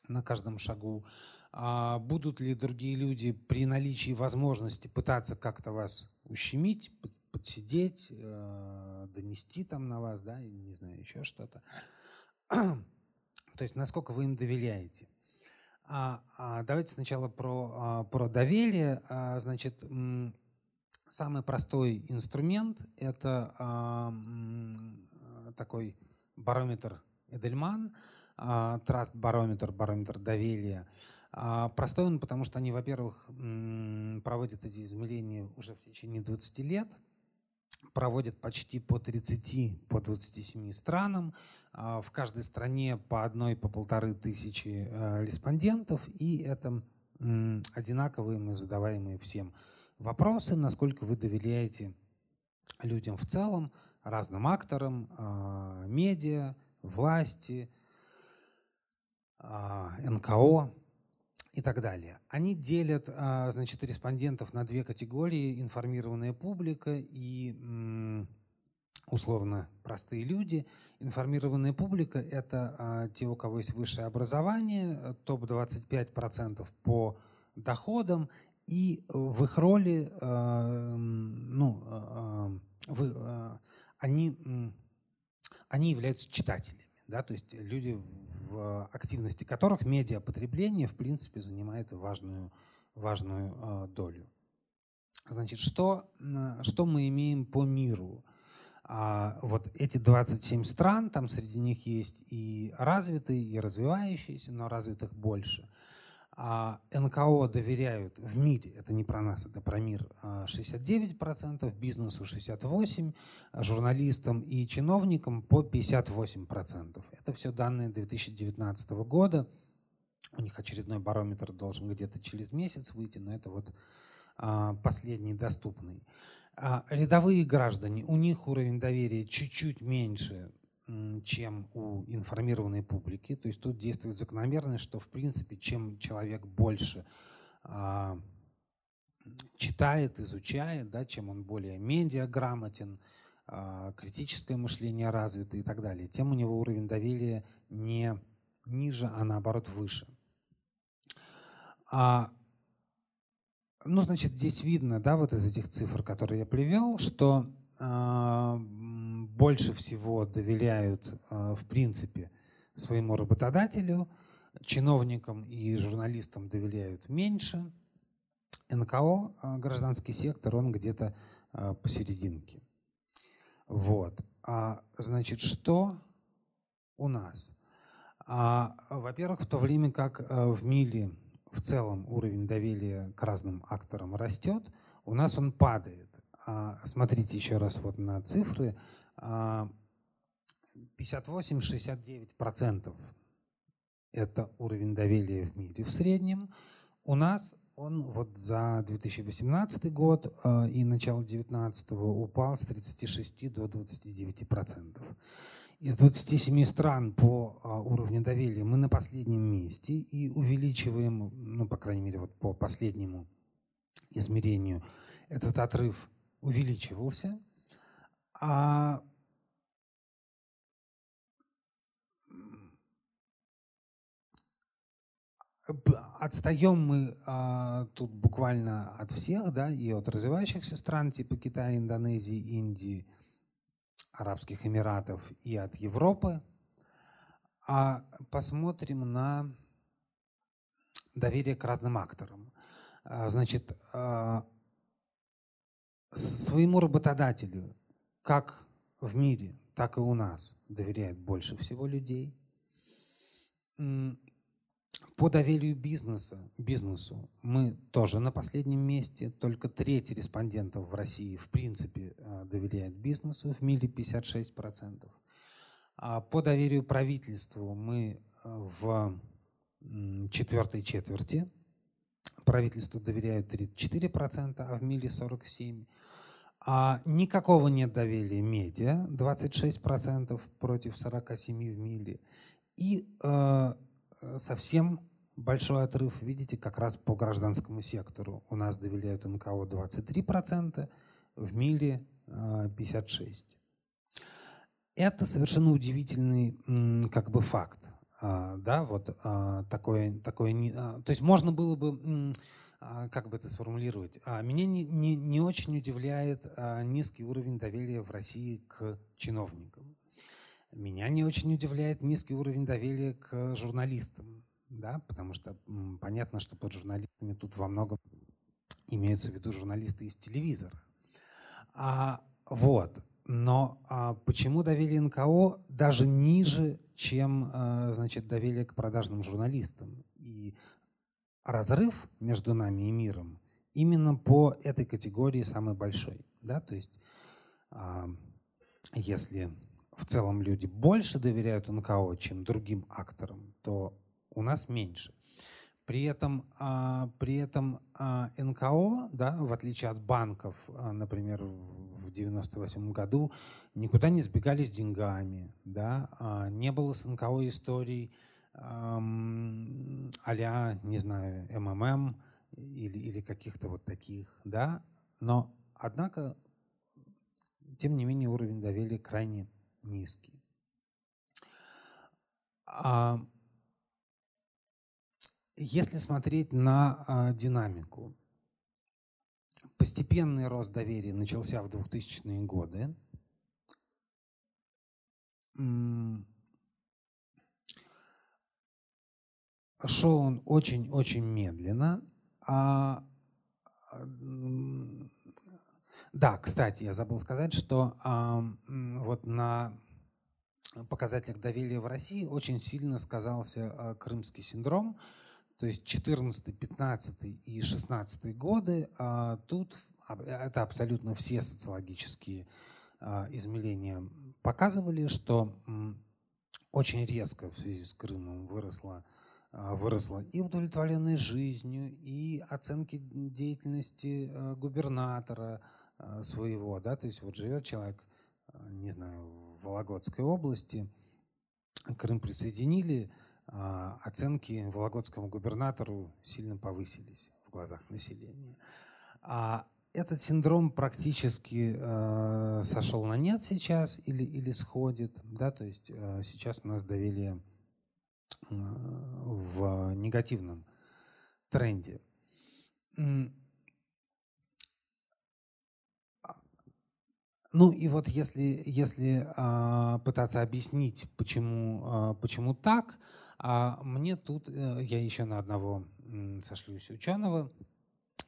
на каждом шагу. Будут ли другие люди при наличии возможности пытаться как-то вас ущемить, подсидеть, э, донести там на вас, да, не знаю, еще что-то. То есть насколько вы им доверяете. А, а давайте сначала про, а, про доверие. А, значит, самый простой инструмент – это а, такой барометр Эдельман, траст барометр, барометр доверия. А, простой он, потому что они, во-первых, проводят эти измерения уже в течение 20 лет – проводят почти по 30, по 27 странам. А, в каждой стране по одной, по полторы тысячи э, респондентов. И это одинаковые мы задаваемые всем вопросы, насколько вы доверяете людям в целом, разным акторам, а, медиа, власти, а, НКО и так далее. Они делят а, значит, респондентов на две категории. Информированная публика и условно простые люди. Информированная публика – это а, те, у кого есть высшее образование, топ-25% по доходам, и в их роли а, ну, они, они являются читателями. Да? То есть люди в активности которых медиапотребление, в принципе, занимает важную, важную э, долю. Значит, что, что мы имеем по миру? А вот эти 27 стран, там среди них есть и развитые, и развивающиеся, но развитых больше. А НКО доверяют в мире, это не про нас, это про мир, 69%, а, бизнесу 68%, а журналистам и чиновникам по 58%. Это все данные 2019 года. У них очередной барометр должен где-то через месяц выйти, но это вот последний доступный. Рядовые граждане, у них уровень доверия чуть-чуть меньше, чем у информированной публики. То есть тут действует закономерность, что в принципе, чем человек больше а, читает, изучает, да, чем он более медиаграмотен, а, критическое мышление развито и так далее, тем у него уровень доверия не ниже, а наоборот выше. А, ну, значит, здесь видно, да, вот из этих цифр, которые я привел, что а, больше всего доверяют, а, в принципе, своему работодателю, чиновникам и журналистам доверяют меньше. НКО, а, гражданский сектор, он где-то посерединке. Вот. Значит, что у нас? Во-первых, в то время как в мире в целом уровень доверия к разным акторам растет, у нас он падает. А, смотрите еще раз вот на цифры. 58-69% это уровень доверия в мире в среднем. У нас он вот за 2018 год а, и начало 2019 упал с 36 до 29%. Из 27 стран по а, уровню доверия мы на последнем месте и увеличиваем, ну, по крайней мере, вот по последнему измерению, этот отрыв увеличивался, а отстаем мы а, тут буквально от всех, да, и от развивающихся стран типа Китая, Индонезии, Индии, Арабских Эмиратов и от Европы. А посмотрим на доверие к разным акторам. А, значит, а, своему работодателю, как в мире, так и у нас, доверяет больше всего людей. По доверию бизнеса, бизнесу мы тоже на последнем месте. Только треть респондентов в России в принципе а, доверяет бизнесу, в мире 56%. А по доверию правительству мы а, в четвертой четверти правительству доверяют 34%, а в МИЛе 47%. А никакого нет доверия медиа, 26% против 47% в МИЛе. И э, совсем большой отрыв, видите, как раз по гражданскому сектору. У нас доверяют НКО 23%, в МИЛе э, 56%. Это совершенно удивительный как бы факт. А, да, вот а, такое, такое, а, то есть можно было бы, как бы это сформулировать, меня не, не, не очень удивляет низкий уровень доверия в России к чиновникам. Меня не очень удивляет низкий уровень доверия к журналистам, да, потому что понятно, что под журналистами тут во многом имеются в виду журналисты из телевизора. А, вот. Но а, почему доверие НКО даже ниже, чем а, значит, доверие к продажным журналистам? И разрыв между нами и миром именно по этой категории самый большой. Да? То есть а, если в целом люди больше доверяют НКО, чем другим акторам, то у нас меньше. При этом, а, при этом а, НКО, да, в отличие от банков, а, например, в 1998 году, никуда не сбегали с деньгами, да, не было с НКО историй а не знаю, МММ или, или каких-то вот таких, да, но, однако, тем не менее, уровень доверия крайне низкий. А, если смотреть на а, динамику, постепенный рост доверия начался в 2000-е годы. Шел он очень-очень медленно. А, да, кстати, я забыл сказать, что а, вот на показателях доверия в России очень сильно сказался а, крымский синдром, то есть 14, 15 и 16 годы, а, тут это абсолютно все социологические а, измерения показывали, что очень резко в связи с Крымом выросла, а, выросла и удовлетворенность жизнью, и оценки деятельности губернатора своего. Да? То есть вот живет человек, не знаю, в Вологодской области, Крым присоединили, а, оценки вологодскому губернатору сильно повысились в глазах населения. А этот синдром практически э, сошел на нет сейчас или, или сходит. Да? То есть э, сейчас у нас доверие э, в негативном тренде. Ну и вот если, если э, пытаться объяснить, почему, э, почему так, а мне тут, э, я еще на одного сошлюсь ученого,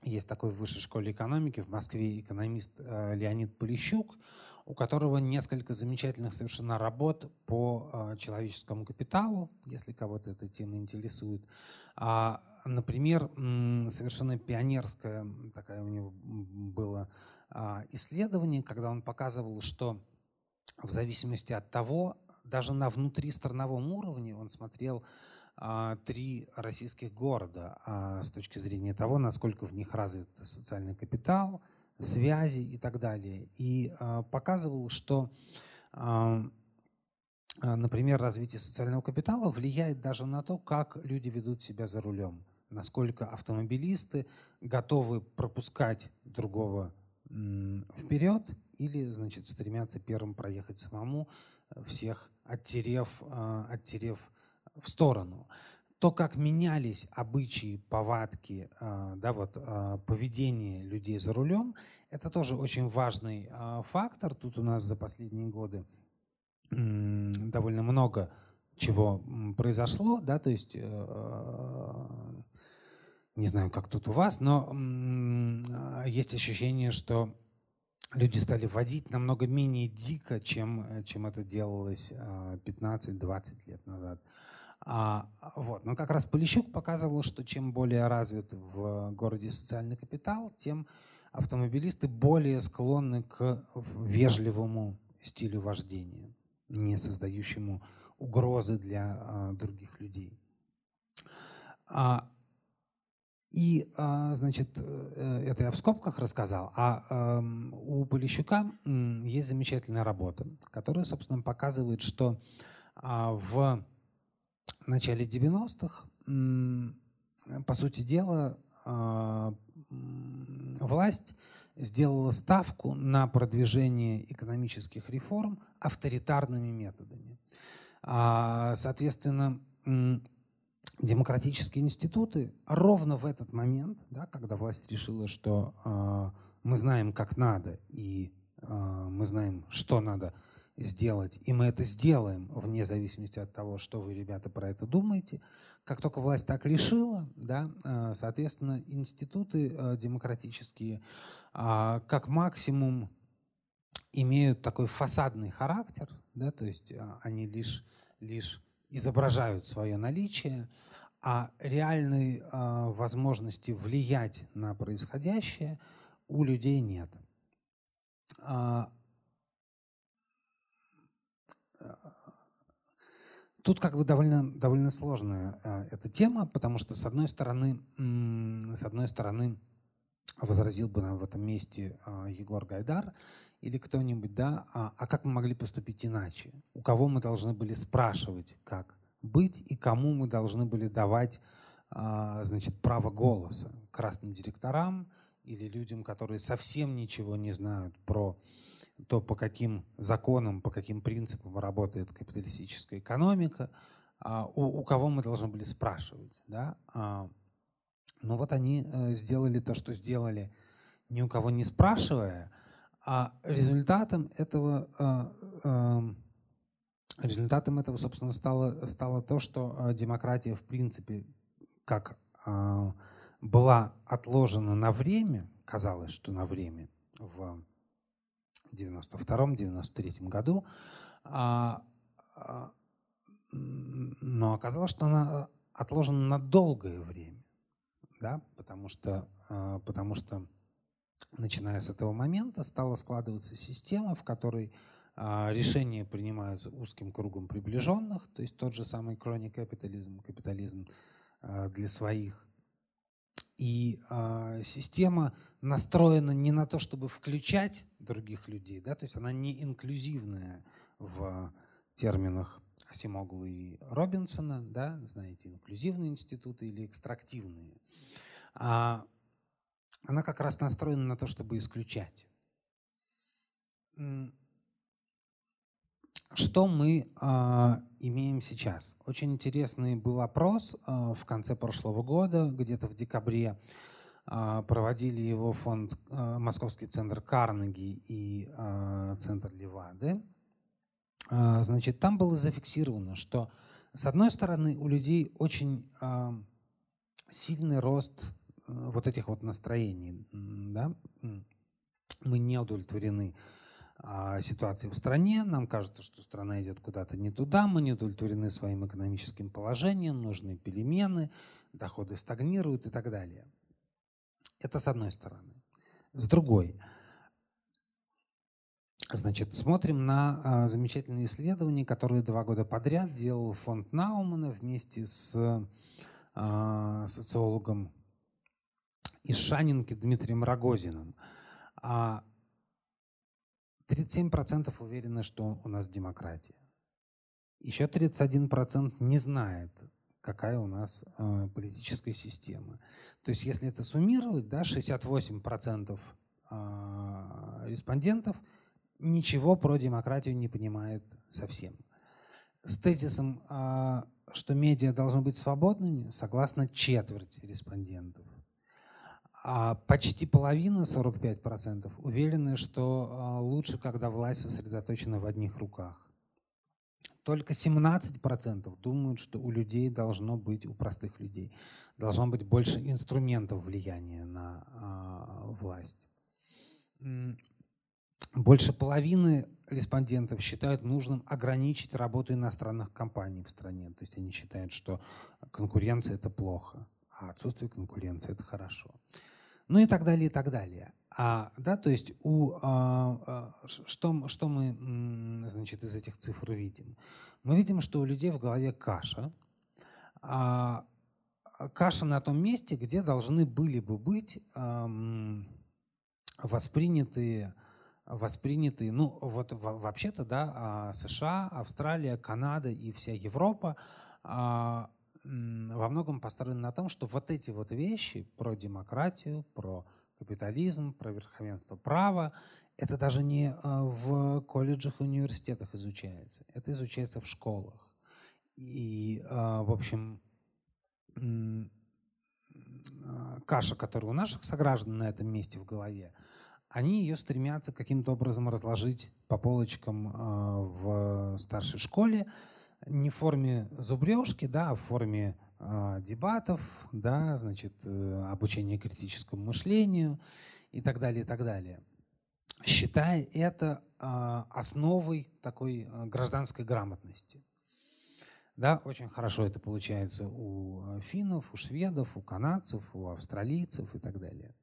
есть такой в высшей школе экономики в Москве экономист э, Леонид Полищук, у которого несколько замечательных совершенно работ по э, человеческому капиталу, если кого-то эта тема интересует. А, например, совершенно пионерское такое у него было а, исследование, когда он показывал, что в зависимости от того, даже на внутристрановом уровне он смотрел а, три российских города а, с точки зрения того, насколько в них развит социальный капитал, связи и так далее. И а, показывал, что, например, развитие социального капитала влияет даже на то, как люди ведут себя за рулем, насколько автомобилисты готовы пропускать другого вперед или, значит, стремятся первым проехать самому, всех оттерев, а, оттерев в сторону. То, как менялись обычаи, повадки, а, да, вот, а, поведение людей за рулем, это тоже очень важный фактор. Тут у нас за последние годы довольно много чего произошло, да, то есть э, не знаю, как тут у вас, но есть ощущение, что люди стали водить намного менее дико, чем, э, чем это делалось 15-20 а, лет назад. А, вот. Но как раз Полищук показывал, что чем более развит в городе социальный капитал, тем автомобилисты более склонны к вежливому стилю вождения, не создающему угрозы для а, других людей. А, и, а, значит, э, это я в скобках рассказал. А у Полищука есть замечательная работа, которая, собственно, показывает, что а, в начале 90-х, по сути дела, а, власть сделала ставку на продвижение экономических реформ авторитарными методами. Соответственно, демократические институты ровно в этот момент, да, когда власть решила, что э, мы знаем, как надо, и э, мы знаем, что надо сделать, и мы это сделаем вне зависимости от того, что вы, ребята, про это думаете. Как только власть так решила, да, э, соответственно, институты э, демократические э, как максимум имеют такой фасадный характер, да, то есть они лишь, лишь изображают свое наличие, а реальной э, возможности влиять на происходящее у людей нет. А, тут как бы довольно, довольно сложная э, эта тема, потому что с одной стороны, с одной стороны возразил бы нам в этом месте э, Егор Гайдар или кто-нибудь, да, а, а как мы могли поступить иначе? У кого мы должны были спрашивать, как быть и кому мы должны были давать а, значит, право голоса красным директорам или людям, которые совсем ничего не знают про то, по каким законам, по каким принципам работает капиталистическая экономика, а, у, у кого мы должны были спрашивать. Да? А, но вот они э, сделали то, что сделали, ни у кого не спрашивая, а результатом этого Результатом этого, собственно, стало, стало то, что э, демократия, в принципе, как э, была отложена на время, казалось, что на время, в 92-93 году, а, а, но оказалось, что она отложен на долгое время, да, потому что, потому что начиная с этого момента стала складываться система, в которой решения принимаются узким кругом приближенных, то есть тот же самый crony капитализм, капитализм для своих и э, система настроена не на то, чтобы включать других людей, да, то есть она не инклюзивная в терминах Асимоглу и Робинсона, да, знаете, инклюзивные институты или экстрактивные. Она как раз настроена на то, чтобы исключать. Что мы э, имеем сейчас? Очень интересный был опрос э, в конце прошлого года, где-то в декабре. Э, проводили его фонд э, Московский центр Карнеги и э, центр Левады. Э, значит, там было зафиксировано, что с одной стороны у людей очень э, сильный рост вот этих вот настроений. Да? Мы не удовлетворены ситуации в стране, нам кажется, что страна идет куда-то не туда, мы не удовлетворены своим экономическим положением, нужны перемены, доходы стагнируют и так далее. Это с одной стороны. С другой, значит, смотрим на а, замечательные исследования, которые два года подряд делал фонд Наумана вместе с а, социологом из Шанинки Дмитрием Рогозиным. А 37% уверены, что у нас демократия. Еще 31% не знает, какая у нас э, политическая система. То есть если это суммировать, да, 68% э, респондентов ничего про демократию не понимает совсем. С тезисом, э, что медиа должны быть свободными, согласно четверть респондентов а почти половина, 45%, уверены, что а, лучше, когда власть сосредоточена в одних руках. Только 17% думают, что у людей должно быть, у простых людей, должно быть больше инструментов влияния на э, власть. Больше половины респондентов считают нужным ограничить работу иностранных компаний в стране. То есть они считают, что конкуренция – это плохо, а отсутствие конкуренции – это хорошо ну и так далее, и так далее. А, да, то есть у, а, а, что, что мы значит, из этих цифр видим? Мы видим, что у людей в голове каша. А, каша на том месте, где должны были бы быть а, воспринятые, воспринятые, ну вот вообще-то, да, а, США, Австралия, Канада и вся Европа а, во многом построен на том, что вот эти вот вещи про демократию, про капитализм, про верховенство права, это даже не а, в колледжах и университетах изучается, это изучается в школах. И, а, в общем, а, каша, которая у наших сограждан на этом месте в голове, они ее стремятся каким-то образом разложить по полочкам в старшей школе, не в форме зубрежки, да, а в форме э, дебатов, да, значит, э, обучения критическому мышлению и так далее, и так далее. Считая это э, основой такой э, гражданской грамотности. Да, очень хорошо это получается у финнов, у шведов, у канадцев, у австралийцев и так далее.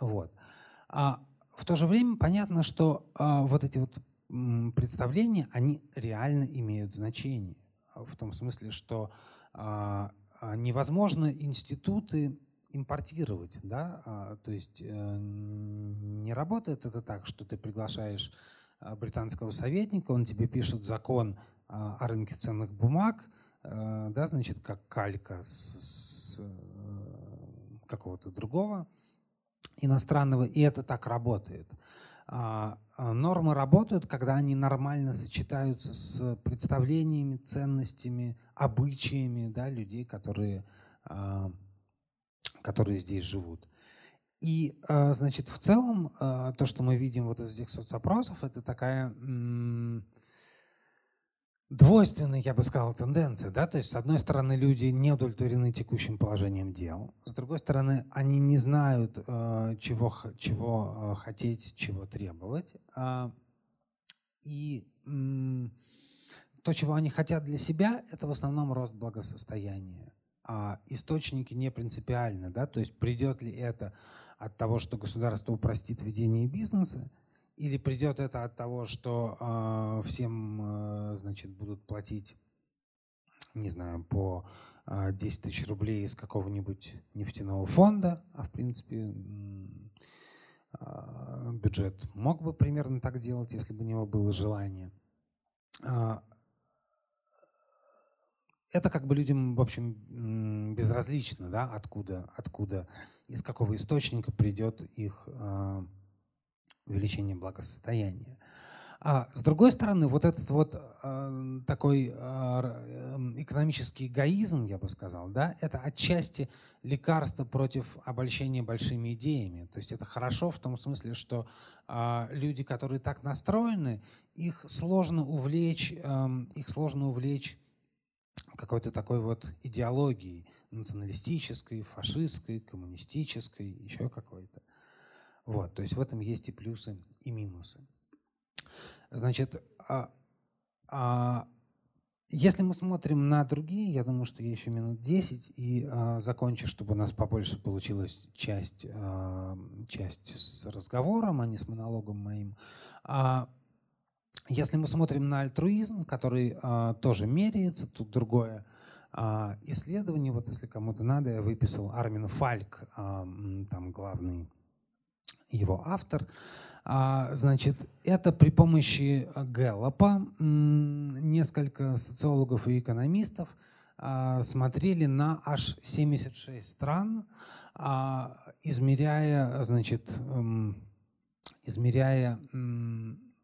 Вот. А в то же время понятно, что а, вот эти вот представления, они реально имеют значение. В том смысле, что а, а, невозможно институты импортировать. Да? А, то есть э, не работает это так, что ты приглашаешь британского советника, он тебе пишет закон о рынке ценных бумаг, э, да, значит, как калька с, с э, какого-то другого иностранного, и это так работает. А, а, нормы работают, когда они нормально сочетаются с представлениями, ценностями, обычаями да, людей, которые, а, которые здесь живут. И, значит, в целом, то, что мы видим вот из этих соцопросов, это такая двойственная, я бы сказал, тенденция. Да? То есть, с одной стороны, люди не удовлетворены текущим положением дел. С другой стороны, они не знают, э, чего, чего э, хотеть, чего требовать. А, и то, чего они хотят для себя, это в основном рост благосостояния. а источники не принципиальны, да, то есть придет ли это от того, что государство упростит ведение бизнеса, или придет это от того, что э, всем, э, значит, будут платить, не знаю, по э, 10 тысяч рублей из какого-нибудь нефтяного фонда, а в принципе э, бюджет мог бы примерно так делать, если бы у него было желание. Это как бы людям, в общем, безразлично, да, откуда, откуда, из какого источника придет их э, увеличение благосостояния. А с другой стороны, вот этот вот э, такой э, экономический эгоизм, я бы сказал, да, это отчасти лекарство против обольщения большими идеями. То есть это хорошо в том смысле, что э, люди, которые так настроены, их сложно увлечь, э, их сложно увлечь какой-то такой вот идеологии националистической, фашистской, коммунистической, еще какой-то. Вот, то есть в этом есть и плюсы, и минусы. Значит, а, а, если мы смотрим на другие, я думаю, что я еще минут 10 и а, закончу, чтобы у нас побольше получилась часть, а, часть с разговором, а не с монологом моим. А, если мы смотрим на альтруизм, который а, тоже меряется, тут другое а, исследование, вот если кому-то надо, я выписал Армин Фальк, а, там главный его автор. А, значит, это при помощи Гэллопа несколько социологов и экономистов а, смотрели на аж 76 стран, а, измеряя, значит, измеряя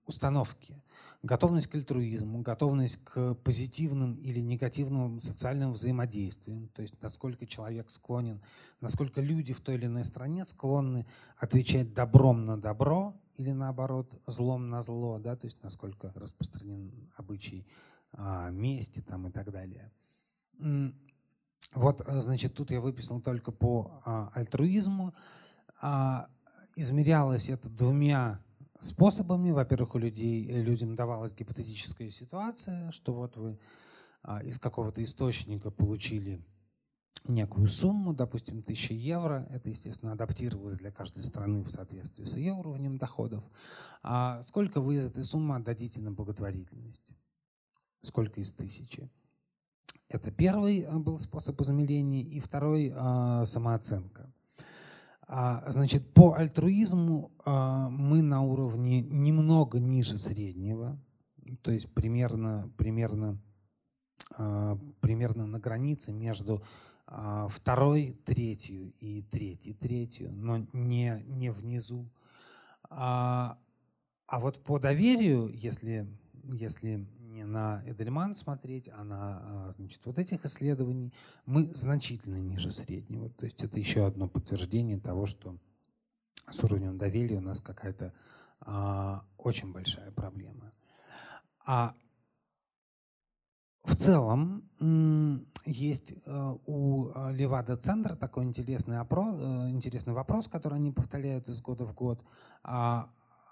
установки готовность к альтруизму, готовность к позитивным или негативным социальным взаимодействиям, то есть насколько человек склонен, насколько люди в той или иной стране склонны отвечать добром на добро или наоборот злом на зло, да, то есть насколько распространен обычай а, мести там, и так далее. Вот, значит, тут я выписал только по а, альтруизму. А, измерялось это двумя способами. Во-первых, у людей, людям давалась гипотетическая ситуация, что вот вы а, из какого-то источника получили некую сумму, допустим, 1000 евро. Это, естественно, адаптировалось для каждой страны в соответствии с ее уровнем доходов. А сколько вы из этой суммы отдадите на благотворительность? Сколько из тысячи? Это первый а, был способ измерения. И второй а, – самооценка. А, значит, по альтруизму а, мы на уровне немного ниже среднего, то есть примерно, примерно, а, примерно на границе между второй третью и третьей третью, но не, не внизу. А, а вот по доверию, если, если не на Эдельман смотреть, а на а, значит, вот этих исследований, мы значительно ниже среднего. То есть это еще одно подтверждение того, что с уровнем доверия у нас какая-то а, очень большая проблема. А в целом есть э, у Левада-центра такой интересный, опрос, э, интересный вопрос, который они повторяют из года в год.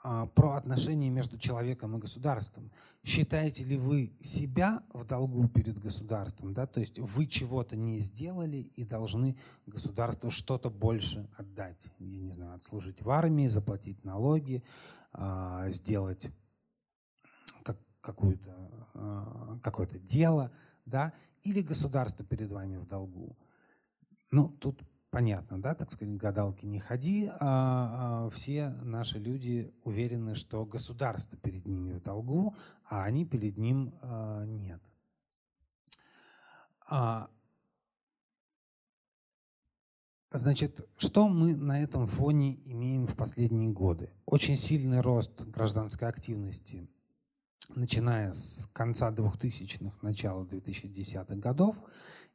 А про отношения между человеком и государством. Считаете ли вы себя в долгу перед государством? Да? То есть вы чего-то не сделали и должны государству что-то больше отдать. Я не знаю, отслужить в армии, заплатить налоги, а, сделать какое-то а, какое дело, да? или государство перед вами в долгу. Ну, тут понятно, да, так сказать, гадалки не ходи, а, а все наши люди уверены, что государство перед ними в долгу, а они перед ним а, нет. А, значит, что мы на этом фоне имеем в последние годы? Очень сильный рост гражданской активности, начиная с конца 2000-х, начала 2010-х годов,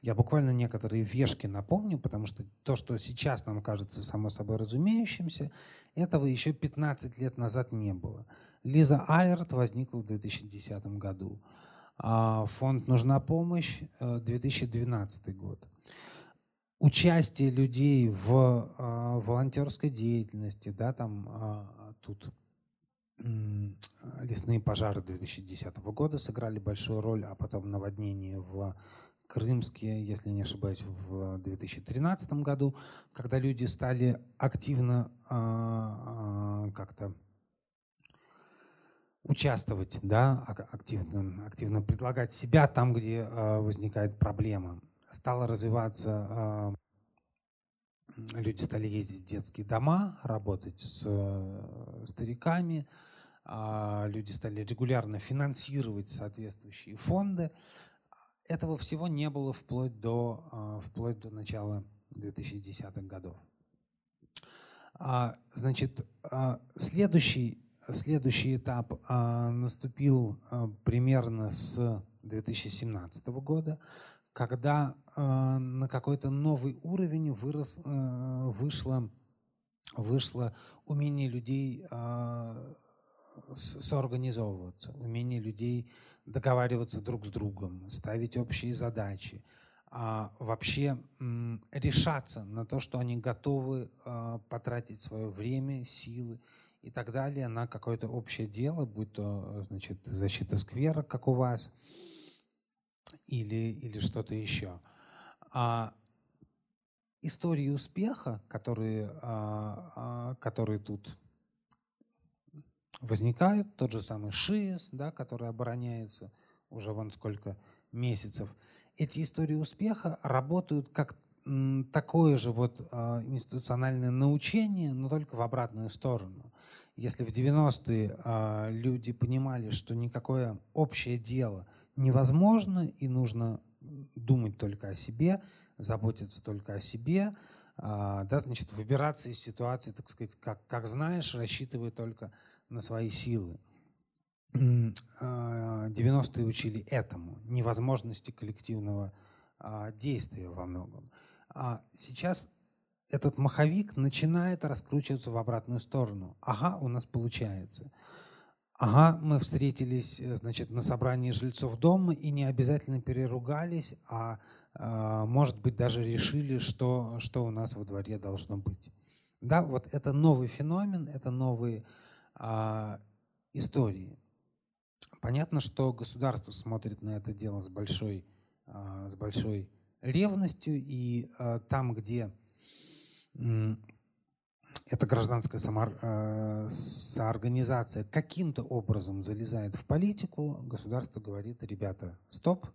я буквально некоторые вешки напомню, потому что то, что сейчас нам кажется само собой разумеющимся, этого еще 15 лет назад не было. Лиза Алерт возникла в 2010 году. А фонд «Нужна помощь» 2012 э, год. Участие людей в а, волонтерской деятельности, да, там а, тут лесные пожары 2010 года сыграли большую роль, а потом наводнение в крымские, если не ошибаюсь, в 2013 году, когда люди стали активно а, а, как-то участвовать, да, активно, активно предлагать себя там, где а, возникает проблема. Стала развиваться люди стали ездить в детские дома, работать с э, стариками, люди стали регулярно финансировать соответствующие фонды. Этого всего не было вплоть до, а, вплоть до начала 2010-х годов. А, значит, а, следующий, следующий этап наступил примерно с 2017 года, когда на какой-то новый уровень вырос, вышло, вышло умение людей соорганизовываться, умение людей договариваться друг с другом, ставить общие задачи, а вообще решаться на то, что они готовы а, потратить свое время, силы и так далее на какое-то общее дело, будь то значит, защита сквера, как у вас, или, или что-то еще. А истории успеха, которые, а, которые тут возникают, тот же самый ШИЭС, да, который обороняется уже вон сколько месяцев. Эти истории успеха работают как такое же вот а, институциональное научение, но только в обратную сторону. Если в 90-е а, люди понимали, что никакое общее дело невозможно и нужно думать только о себе, заботиться только о себе, а, да, значит, выбираться из ситуации, так сказать, как, как знаешь, рассчитывая только на свои силы. 90-е а, учили этому, невозможности коллективного а, действия во многом. А сейчас этот маховик начинает раскручиваться в обратную сторону. Ага, у нас получается. Ага, мы встретились, значит, на собрании жильцов дома и не обязательно переругались, а, а может быть даже решили, что, что у нас во дворе должно быть. Да, вот это новый феномен, это новые а, истории. Понятно, что государство смотрит на это дело с большой, а, с большой ревностью, и а, там, где эта гражданская самоорганизация каким-то образом залезает в политику, государство говорит, ребята, стоп,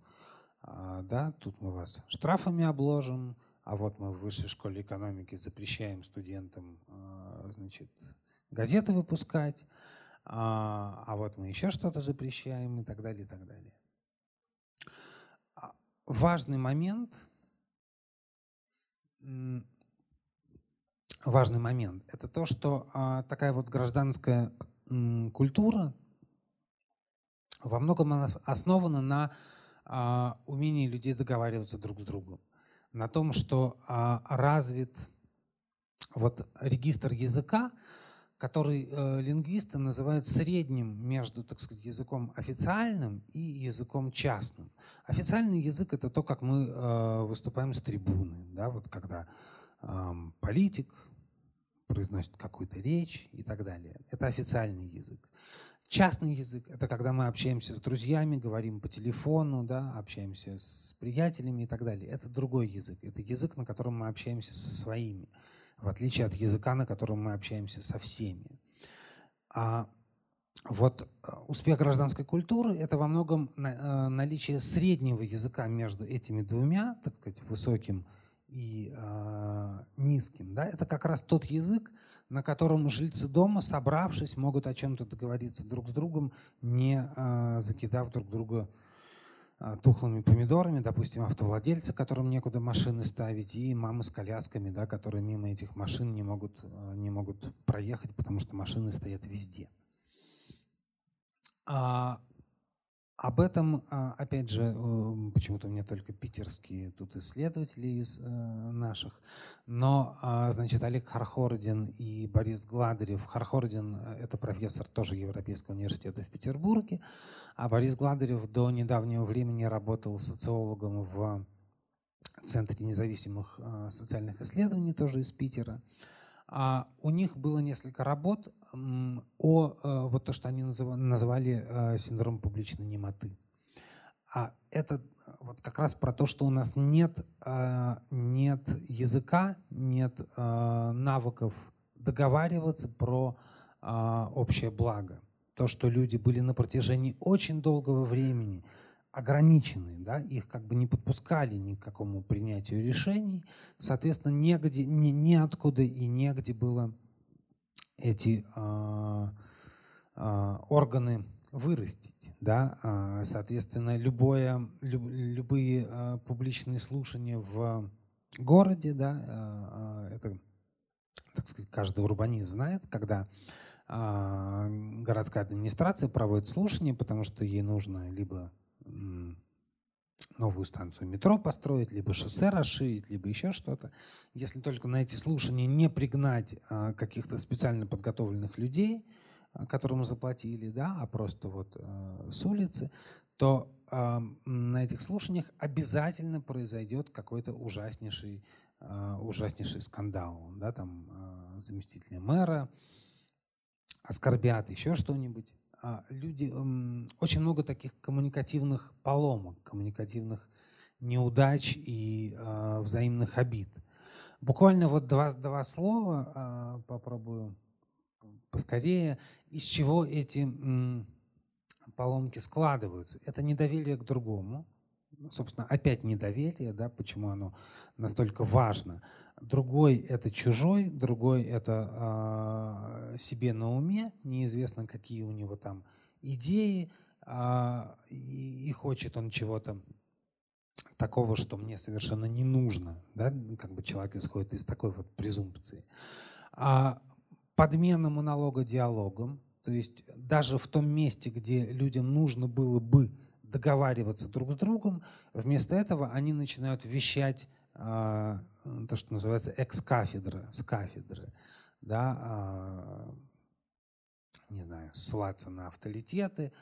да, тут мы вас штрафами обложим, а вот мы в высшей школе экономики запрещаем студентам значит, газеты выпускать, а, а вот мы еще что-то запрещаем и так далее, и так далее. А, важный момент, важный момент, это то, что а, такая вот гражданская м, культура во многом она основана на а, умении людей договариваться друг с другом, на том, что а, развит вот регистр языка, который э, лингвисты называют средним между, так сказать, языком официальным и языком частным. Официальный язык — это то, как мы э, выступаем с трибуны, да, вот когда э, политик произносит какую-то речь и так далее. Это официальный язык. Частный язык — это когда мы общаемся с друзьями, говорим по телефону, да, общаемся с приятелями и так далее. Это другой язык. Это язык, на котором мы общаемся со своими в отличие от языка, на котором мы общаемся со всеми. А вот э, успех гражданской культуры – это во многом э, наличие среднего языка между этими двумя, так сказать, высоким и э, низким. Да? Это как раз тот язык, на котором жильцы дома, собравшись, могут о чем-то договориться друг с другом, не э, закидав друг друга а, тухлыми помидорами, допустим, автовладельцы, которым некуда машины ставить, и мамы с колясками, да, которые мимо этих машин не могут, а, не могут проехать, потому что машины стоят везде. А, об этом, а, опять же, э, почему-то у меня только питерские тут исследователи из э, наших, но, а, значит, Олег Хархордин и Борис Гладырев. Хархордин э, — это профессор тоже Европейского университета в Петербурге, а Борис Гладырев до недавнего времени работал социологом в Центре независимых социальных исследований, тоже из Питера. А у них было несколько работ о э, вот то, что они называли э, синдром публичной немоты. А это вот как раз про то, что у нас нет, нет языка, нет навыков договариваться про общее благо. То, что люди были на протяжении очень долгого времени ограничены, да, их как бы не подпускали ни к какому принятию решений, соответственно, негде, ни, ниоткуда и негде было эти э, э, органы вырастить. Да? А, соответственно, любое, люб, любые а, публичные слушания в городе, да, а, это, так сказать, каждый урбанист знает, когда городская администрация проводит слушания, потому что ей нужно либо новую станцию метро построить, либо шоссе расширить, либо еще что-то. Если только на эти слушания не пригнать каких-то специально подготовленных людей, Э, которому заплатили, да, а просто вот э, с улицы, то э, на этих слушаниях обязательно произойдет какой-то ужаснейший, ужаснейший скандал, да, там заместителя мэра оскорбят, еще что-нибудь. А люди, очень много таких коммуникативных поломок, коммуникативных неудач и э, взаимных обид. Буквально вот два, два слова э, попробую поскорее, из чего эти поломки складываются. Это недоверие к другому, собственно, опять недоверие, да, почему оно настолько важно. Другой – это чужой, другой – это э, себе на уме, неизвестно, какие у него там идеи, э, и, и хочет он чего-то такого, что мне совершенно не нужно. Да? Как бы человек исходит из такой вот презумпции. А подмена монолога диалогом, то есть даже в том месте, где людям нужно было бы договариваться друг с другом, вместо этого они начинают вещать э, то, что называется экс-кафедра, с кафедры, да, э, не знаю, ссылаться на авторитеты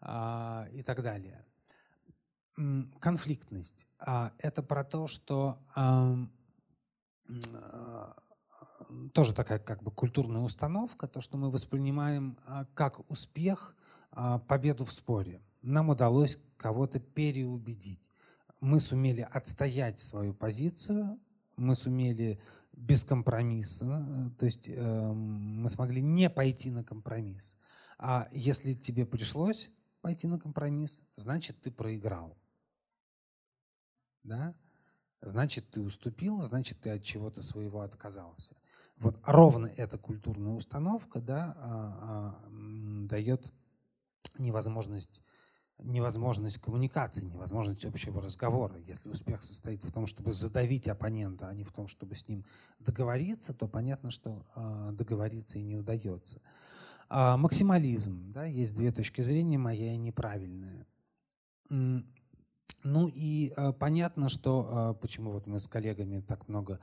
э, и так далее. Конфликтность. Это про то, что тоже такая как бы культурная установка, то, что мы воспринимаем а, как успех а, победу в споре. Нам удалось кого-то переубедить. Мы сумели отстоять свою позицию, мы сумели без компромисса, то есть э, мы смогли не пойти на компромисс. А если тебе пришлось пойти на компромисс, значит ты проиграл. Да? Значит, ты уступил, значит, ты от чего-то своего отказался. Вот ровно эта культурная установка да, а, а, дает невозможность, невозможность коммуникации, невозможность общего разговора. Если успех состоит в том, чтобы задавить оппонента, а не в том, чтобы с ним договориться, то понятно, что а, договориться и не удается. А, максимализм. Да, есть две точки зрения, моя и неправильная. Ну и а, понятно, что почему вот мы с коллегами так много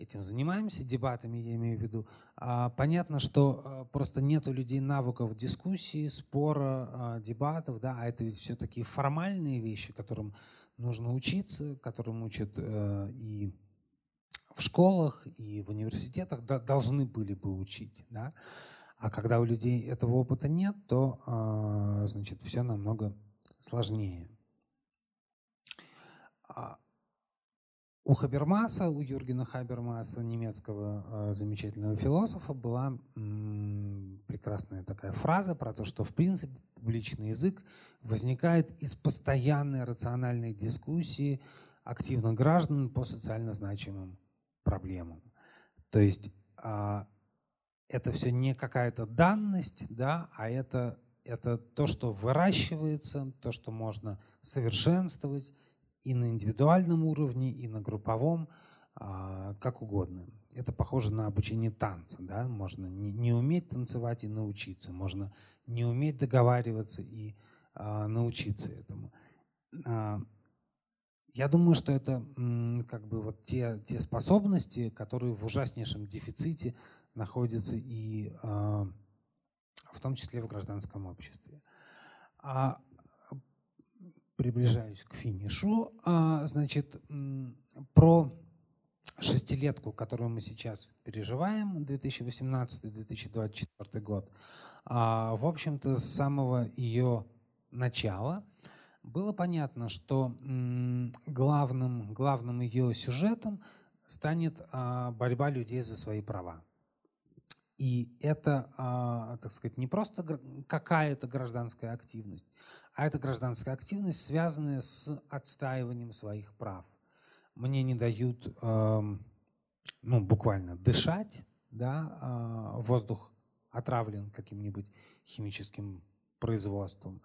этим занимаемся, дебатами я имею в виду, а, понятно, что а, просто нет у людей навыков дискуссии, спора, а, дебатов, да, а это ведь все такие формальные вещи, которым нужно учиться, которым учат э, и в школах, и в университетах должны были бы учить. Да? А когда у людей этого опыта нет, то значит, все намного сложнее. У Хабермаса, у Юргена Хабермаса, немецкого э, замечательного философа, была прекрасная такая фраза про то, что в принципе публичный язык возникает из постоянной рациональной дискуссии активных граждан по социально значимым проблемам. То есть э, это все не какая-то данность, да, а это, это то, что выращивается, то, что можно совершенствовать, и на индивидуальном уровне, и на групповом, а, как угодно. Это похоже на обучение танца. Да? Можно не, уметь танцевать и научиться. Можно не уметь договариваться и а, научиться этому. А, я думаю, что это как бы вот те, те способности, которые в ужаснейшем дефиците находятся и в том числе в гражданском обществе. А приближаюсь к финишу. А, значит, про шестилетку, которую мы сейчас переживаем, 2018-2024 год, а, в общем-то, с самого ее начала было понятно, что главным, главным ее сюжетом станет а, борьба людей за свои права. И это, а, так сказать, не просто какая-то гражданская активность, а это гражданская активность, связанная с отстаиванием своих прав. Мне не дают, ну, буквально дышать, да, а, воздух отравлен каким-нибудь химическим производством.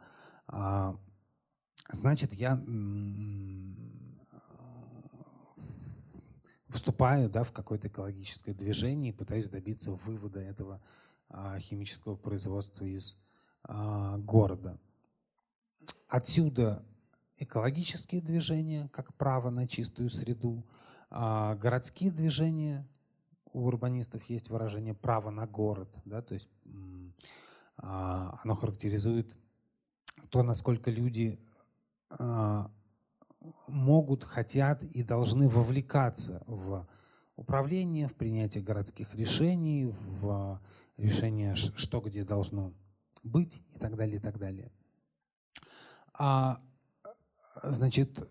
Значит, я вступаю да, в какое-то экологическое движение и пытаюсь добиться вывода этого а, химического производства из а, города. Отсюда экологические движения, как право на чистую среду, а, городские движения, у урбанистов есть выражение «право на город», да, то есть оно характеризует то, насколько люди могут, хотят и должны вовлекаться в управление, в принятие городских решений, в решение, что где должно быть и так далее, и так далее. А, значит,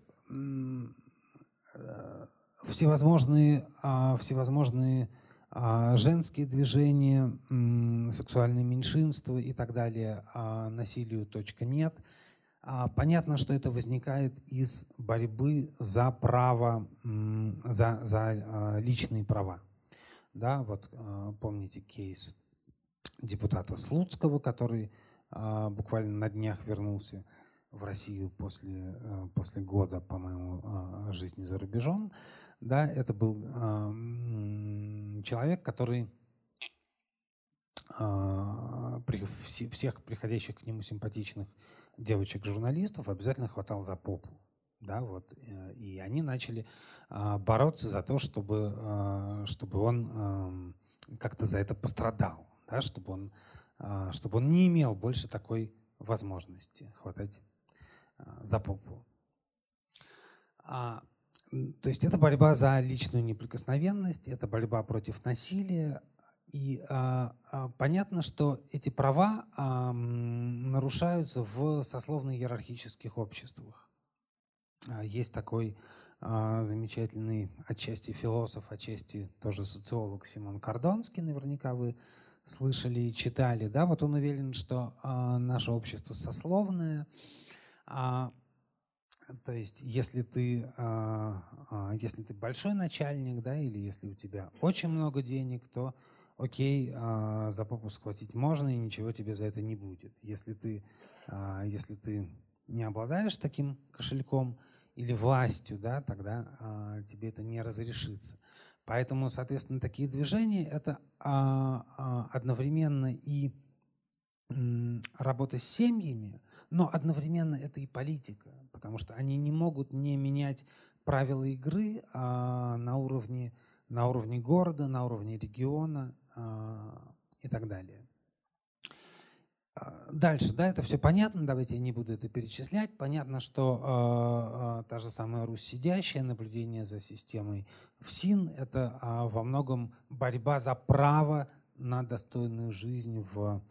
всевозможные, а, всевозможные а, женские движения, сексуальные меньшинства и так далее, а насилию точка нет – понятно, что это возникает из борьбы за право, за, за а, личные права. Да, вот а, помните кейс депутата Слуцкого, который буквально на днях вернулся в Россию после, после года, по-моему, жизни за рубежом. Да, это был человек, который всех приходящих к нему симпатичных девочек-журналистов обязательно хватал за попу. Да, вот, э, и они начали а, бороться за то, чтобы, а, чтобы он как-то за это пострадал, да, чтобы, он, а, чтобы он не имел больше такой возможности хватать за попу. То есть это борьба за личную неприкосновенность, это борьба против насилия, и а, а, понятно, что эти права а, нарушаются в сословно-иерархических обществах. А, есть такой а, замечательный отчасти философ, отчасти тоже социолог Симон Кордонский, наверняка вы слышали и читали. Да? Вот он уверен, что а, наше общество сословное. А, то есть, если ты, а, а, если ты большой начальник, да, или если у тебя очень много денег, то окей, а, за попу схватить можно, и ничего тебе за это не будет. Если ты, а, если ты не обладаешь таким кошельком или властью, да, тогда а, тебе это не разрешится. Поэтому, соответственно, такие движения — это одновременно и работа с семьями, но одновременно это и политика, потому что они не могут не менять правила игры на уровне на уровне города, на уровне региона, а, и так далее. А, дальше, да, это все понятно, давайте я не буду это перечислять. Понятно, что э, та же самая Русь сидящая, наблюдение за системой ФСИН – это э, во многом борьба за право на достойную жизнь в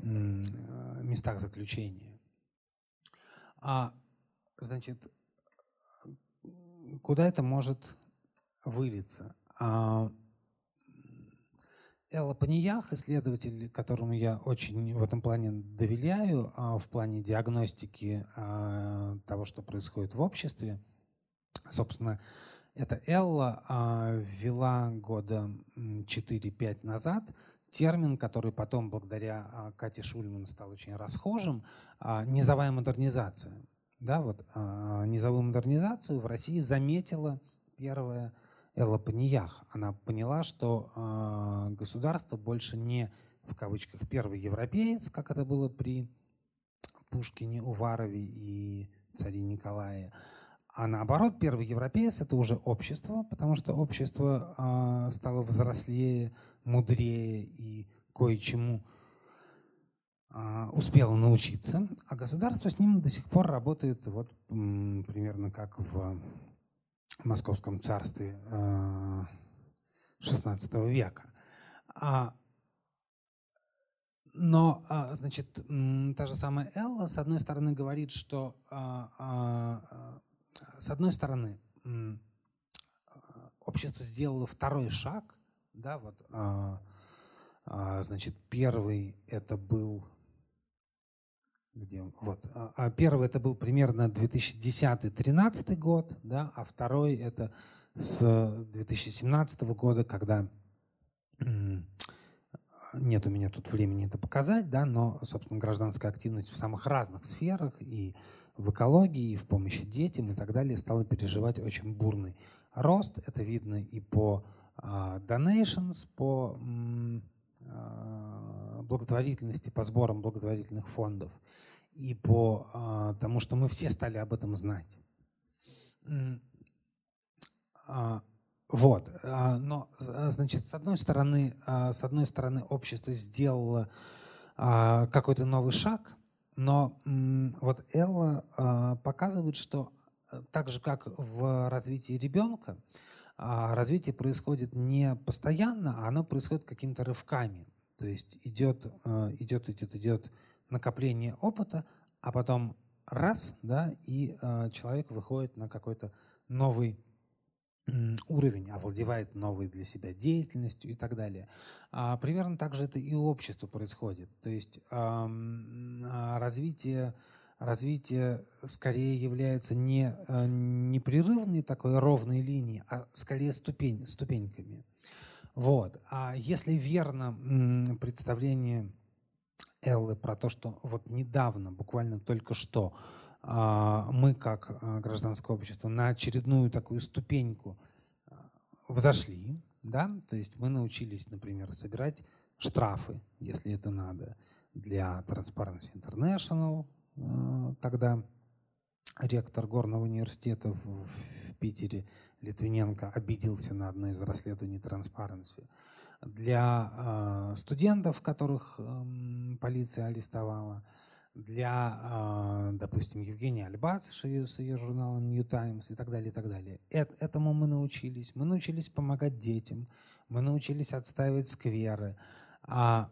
э, местах заключения. А, значит, куда это может вылиться? А, Элла Паниях, исследователь, которому я очень в этом плане доверяю, а, в плане диагностики а, того, что происходит в обществе. Собственно, эта Элла а, ввела года 4-5 назад термин, который потом, благодаря Кате Шульман, стал очень расхожим, низовая модернизация. Да, вот, низовую модернизацию в России заметила первая Элла Паниях. Она поняла, что э, государство больше не в кавычках первый европеец, как это было при Пушкине, Уварове и царе Николае, а наоборот, первый европеец это уже общество, потому что общество э, стало взрослее, мудрее и кое-чему э, успело научиться, а государство с ним до сих пор работает вот примерно как в Московском царстве XVI э, века. А но, а, значит, та же самая Элла, с одной стороны, говорит, что, а, с одной стороны, общество сделало второй шаг, да, вот, значит, первый это был, где вот, первый это был примерно 2010-2013 год, да, а второй это с 2017 года, когда нет у меня тут времени это показать, да, но, собственно, гражданская активность в самых разных сферах и в экологии, и в помощи детям и так далее стала переживать очень бурный рост. Это видно и по uh, donations, по uh, благотворительности, по сборам благотворительных фондов и по uh, тому, что мы все стали об этом знать. Вот, а, но, а, значит, с одной стороны, а, с одной стороны, общество сделало какой-то новый шаг, но вот Элла показывает, что э, так же, как в развитии ребенка, развитие происходит не постоянно, а оно происходит какими-то рывками. То есть идет, идет, идет, идет накопление опыта, а потом раз, да, и человек выходит на какой-то новый уровень, овладевает новой для себя деятельностью и так далее. А примерно так же это и у общества происходит. То есть а, развитие, развитие скорее является не а, непрерывной такой ровной линией, а скорее ступень, ступеньками. Вот. А если верно представление Эллы про то, что вот недавно, буквально только что, а, мы, как а, гражданское общество, на очередную такую ступеньку а, взошли. Да? То есть мы научились, например, собирать штрафы, если это надо, для Transparency International, когда ректор Горного университета в Питере Литвиненко обиделся на одно из расследований Transparency. Для студентов, которых полиция арестовала – для, а, допустим, Евгения Альбац с ее журналом New Times и так далее, и так далее. Этому мы научились. Мы научились помогать детям, мы научились отстаивать скверы. А,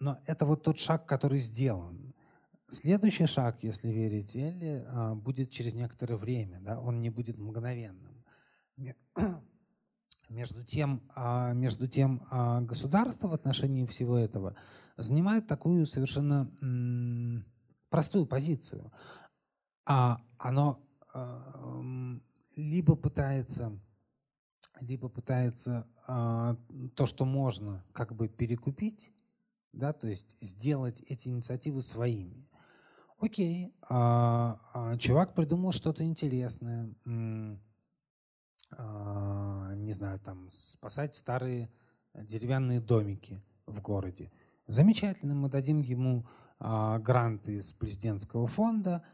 но это вот тот шаг, который сделан. Следующий шаг, если верить Элли, а, будет через некоторое время. Да? Он не будет мгновенным. Между тем, между тем государство в отношении всего этого – занимает такую совершенно простую позицию. А оно а, либо пытается, либо пытается а, то, что можно, как бы перекупить, да, то есть сделать эти инициативы своими. Окей, а, а, чувак придумал что-то интересное, а, не знаю, там спасать старые деревянные домики в городе. Замечательно, мы дадим ему а, грант из президентского фонда,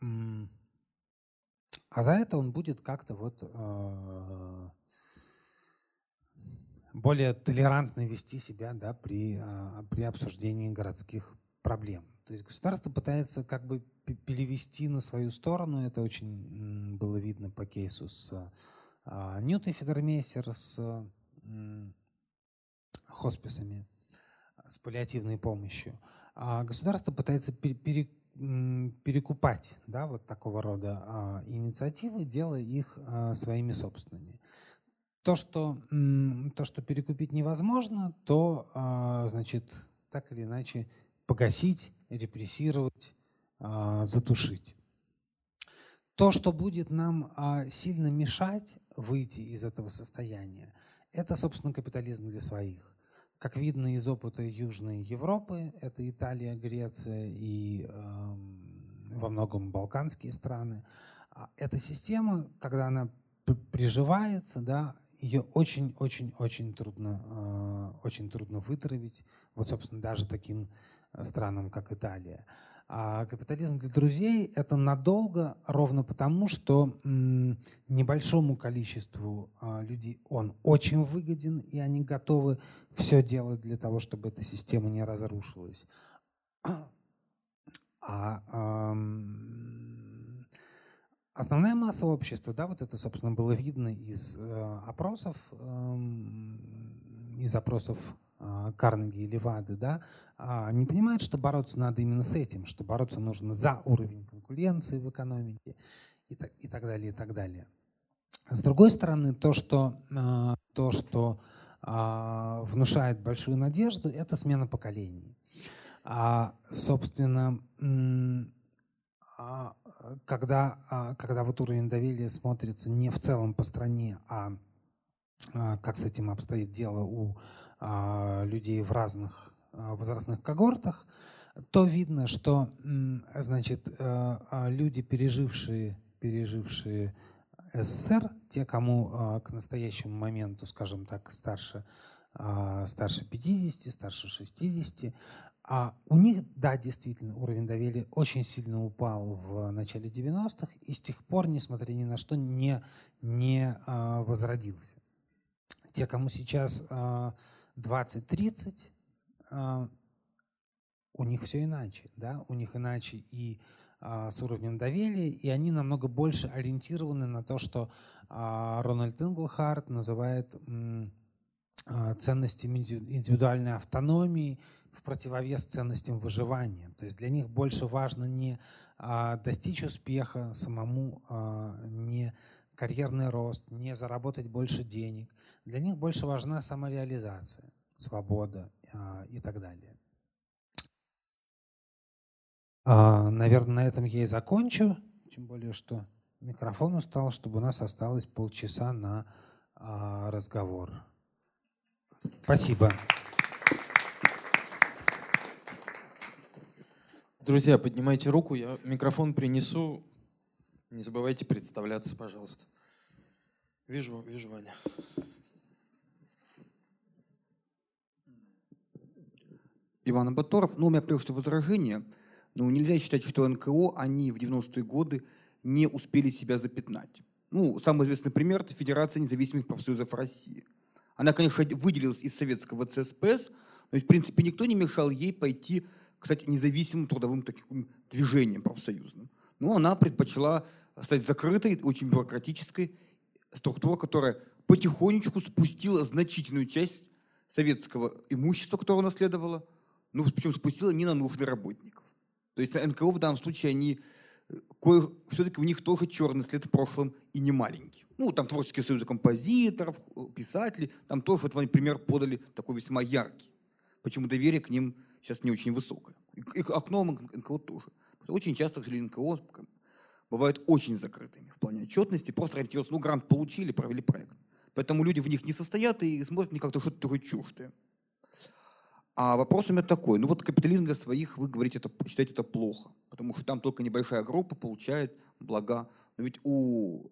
а за это он будет как-то вот а, более толерантно вести себя да, при, а, при обсуждении городских проблем. То есть государство пытается как бы перевести на свою сторону. Это очень было видно по кейсу с а, Ньютой Федермейсер, с хосписами с паллиативной помощью. А государство пытается пере, перекупать да, вот такого рода а, инициативы, делая их а, своими собственными. То что, то, что перекупить невозможно, то, а, значит, так или иначе погасить, репрессировать, а, затушить. То, что будет нам а, сильно мешать выйти из этого состояния, это, собственно, капитализм для своих. Как видно из опыта Южной Европы, это Италия, Греция и э, во многом балканские страны, а эта система, когда она приживается, да, ее очень-очень-очень трудно, э, очень трудно вытравить. Вот, собственно, даже таким странам, как Италия. А капитализм для друзей — это надолго, ровно потому, что небольшому количеству а, людей он очень выгоден, и они готовы все делать для того, чтобы эта система не разрушилась. А основная масса общества, да, вот это, собственно, было видно из э, опросов, из опросов Карнеги или Вады, да, не понимают, что бороться надо именно с этим, что бороться нужно за уровень конкуренции в экономике и так, и так далее, и так далее. С другой стороны, то, что, то, что внушает большую надежду, это смена поколений. А, собственно, а, когда, а, когда вот уровень доверия смотрится не в целом по стране, а, а как с этим обстоит дело у людей в разных возрастных когортах, то видно, что значит, люди, пережившие, пережившие СССР, те, кому к настоящему моменту, скажем так, старше, старше 50, старше 60, а у них, да, действительно, уровень доверия очень сильно упал в начале 90-х и с тех пор, несмотря ни на что, не, не а, возродился. Те, кому сейчас а, 20-30, а, у них все иначе. Да? У них иначе и а, с уровнем доверия, и они намного больше ориентированы на то, что а, Рональд Инглхарт называет ценностями индивидуальной автономии, в противовес ценностям выживания. То есть для них больше важно не достичь успеха самому, не карьерный рост, не заработать больше денег. Для них больше важна самореализация, свобода а, и так далее. Наверное, на этом я и закончу. Тем более, что микрофон устал, чтобы у нас осталось полчаса на разговор. Спасибо. Друзья, поднимайте руку, я микрофон принесу. Не забывайте представляться, пожалуйста. Вижу, вижу, Ваня. Иван Абаторов. Ну, у меня прежде всего возражение. Ну, нельзя считать, что НКО, они в 90-е годы не успели себя запятнать. Ну, самый известный пример – это Федерация независимых профсоюзов России. Она, конечно, выделилась из советского ЦСПС, но, в принципе, никто не мешал ей пойти кстати, независимым трудовым таким движением профсоюзным. Но она предпочла стать закрытой, очень бюрократической структурой, которая потихонечку спустила значительную часть советского имущества, которое наследовала, ну, причем спустила не на нужды работников. То есть НКО в данном случае, они все-таки у них тоже черный след в прошлом и не маленький. Ну, там творческие союзы композиторов, писателей, там тоже, вот, например, подали такой весьма яркий. Почему доверие к ним сейчас не очень высокая. И окно НКО тоже. Очень часто, к сожалению, НКО бывают очень закрытыми в плане отчетности, просто ориентируются, ну, грант получили, провели проект. Поэтому люди в них не состоят и смотрят не как-то что-то такое чуждое. А вопрос у меня такой. Ну вот капитализм для своих, вы говорите, это, считаете это плохо, потому что там только небольшая группа получает блага. Но ведь, у...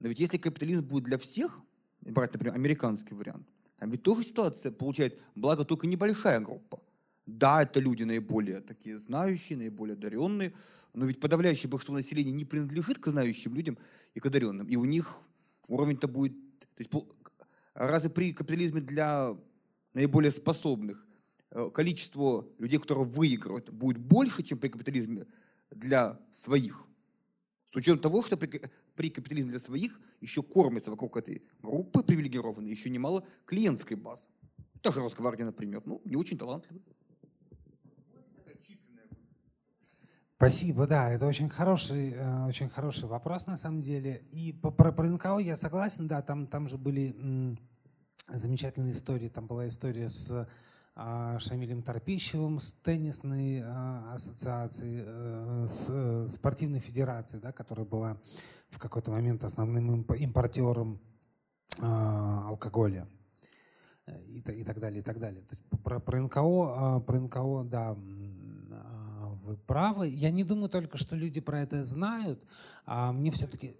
Но ведь если капитализм будет для всех, брать, например, американский вариант, там ведь тоже ситуация получает благо только небольшая группа. Да, это люди наиболее такие знающие, наиболее одаренные, но ведь подавляющее большинство населения не принадлежит к знающим людям и к одаренным. И у них уровень-то будет... То есть разве при капитализме для наиболее способных количество людей, которые выигрывают, будет больше, чем при капитализме для своих? С учетом того, что при, при капитализме для своих еще кормится вокруг этой группы привилегированной еще немало клиентской базы. Та же Росгвардия, например, ну, не очень талантливая. Спасибо, да, это очень хороший, э, очень хороший вопрос на самом деле. И про, про НКО я согласен, да, там, там же были замечательные истории. Там была история с Шамилем Торпищевым, с теннисной а, ассоциацией, а, с а, спортивной федерацией, да, которая была в какой-то момент основным импортером а, алкоголя и, и так далее, и так далее. То есть про, про НКО, а, про НКО, да, вы правы. Я не думаю только, что люди про это знают. А мне все-таки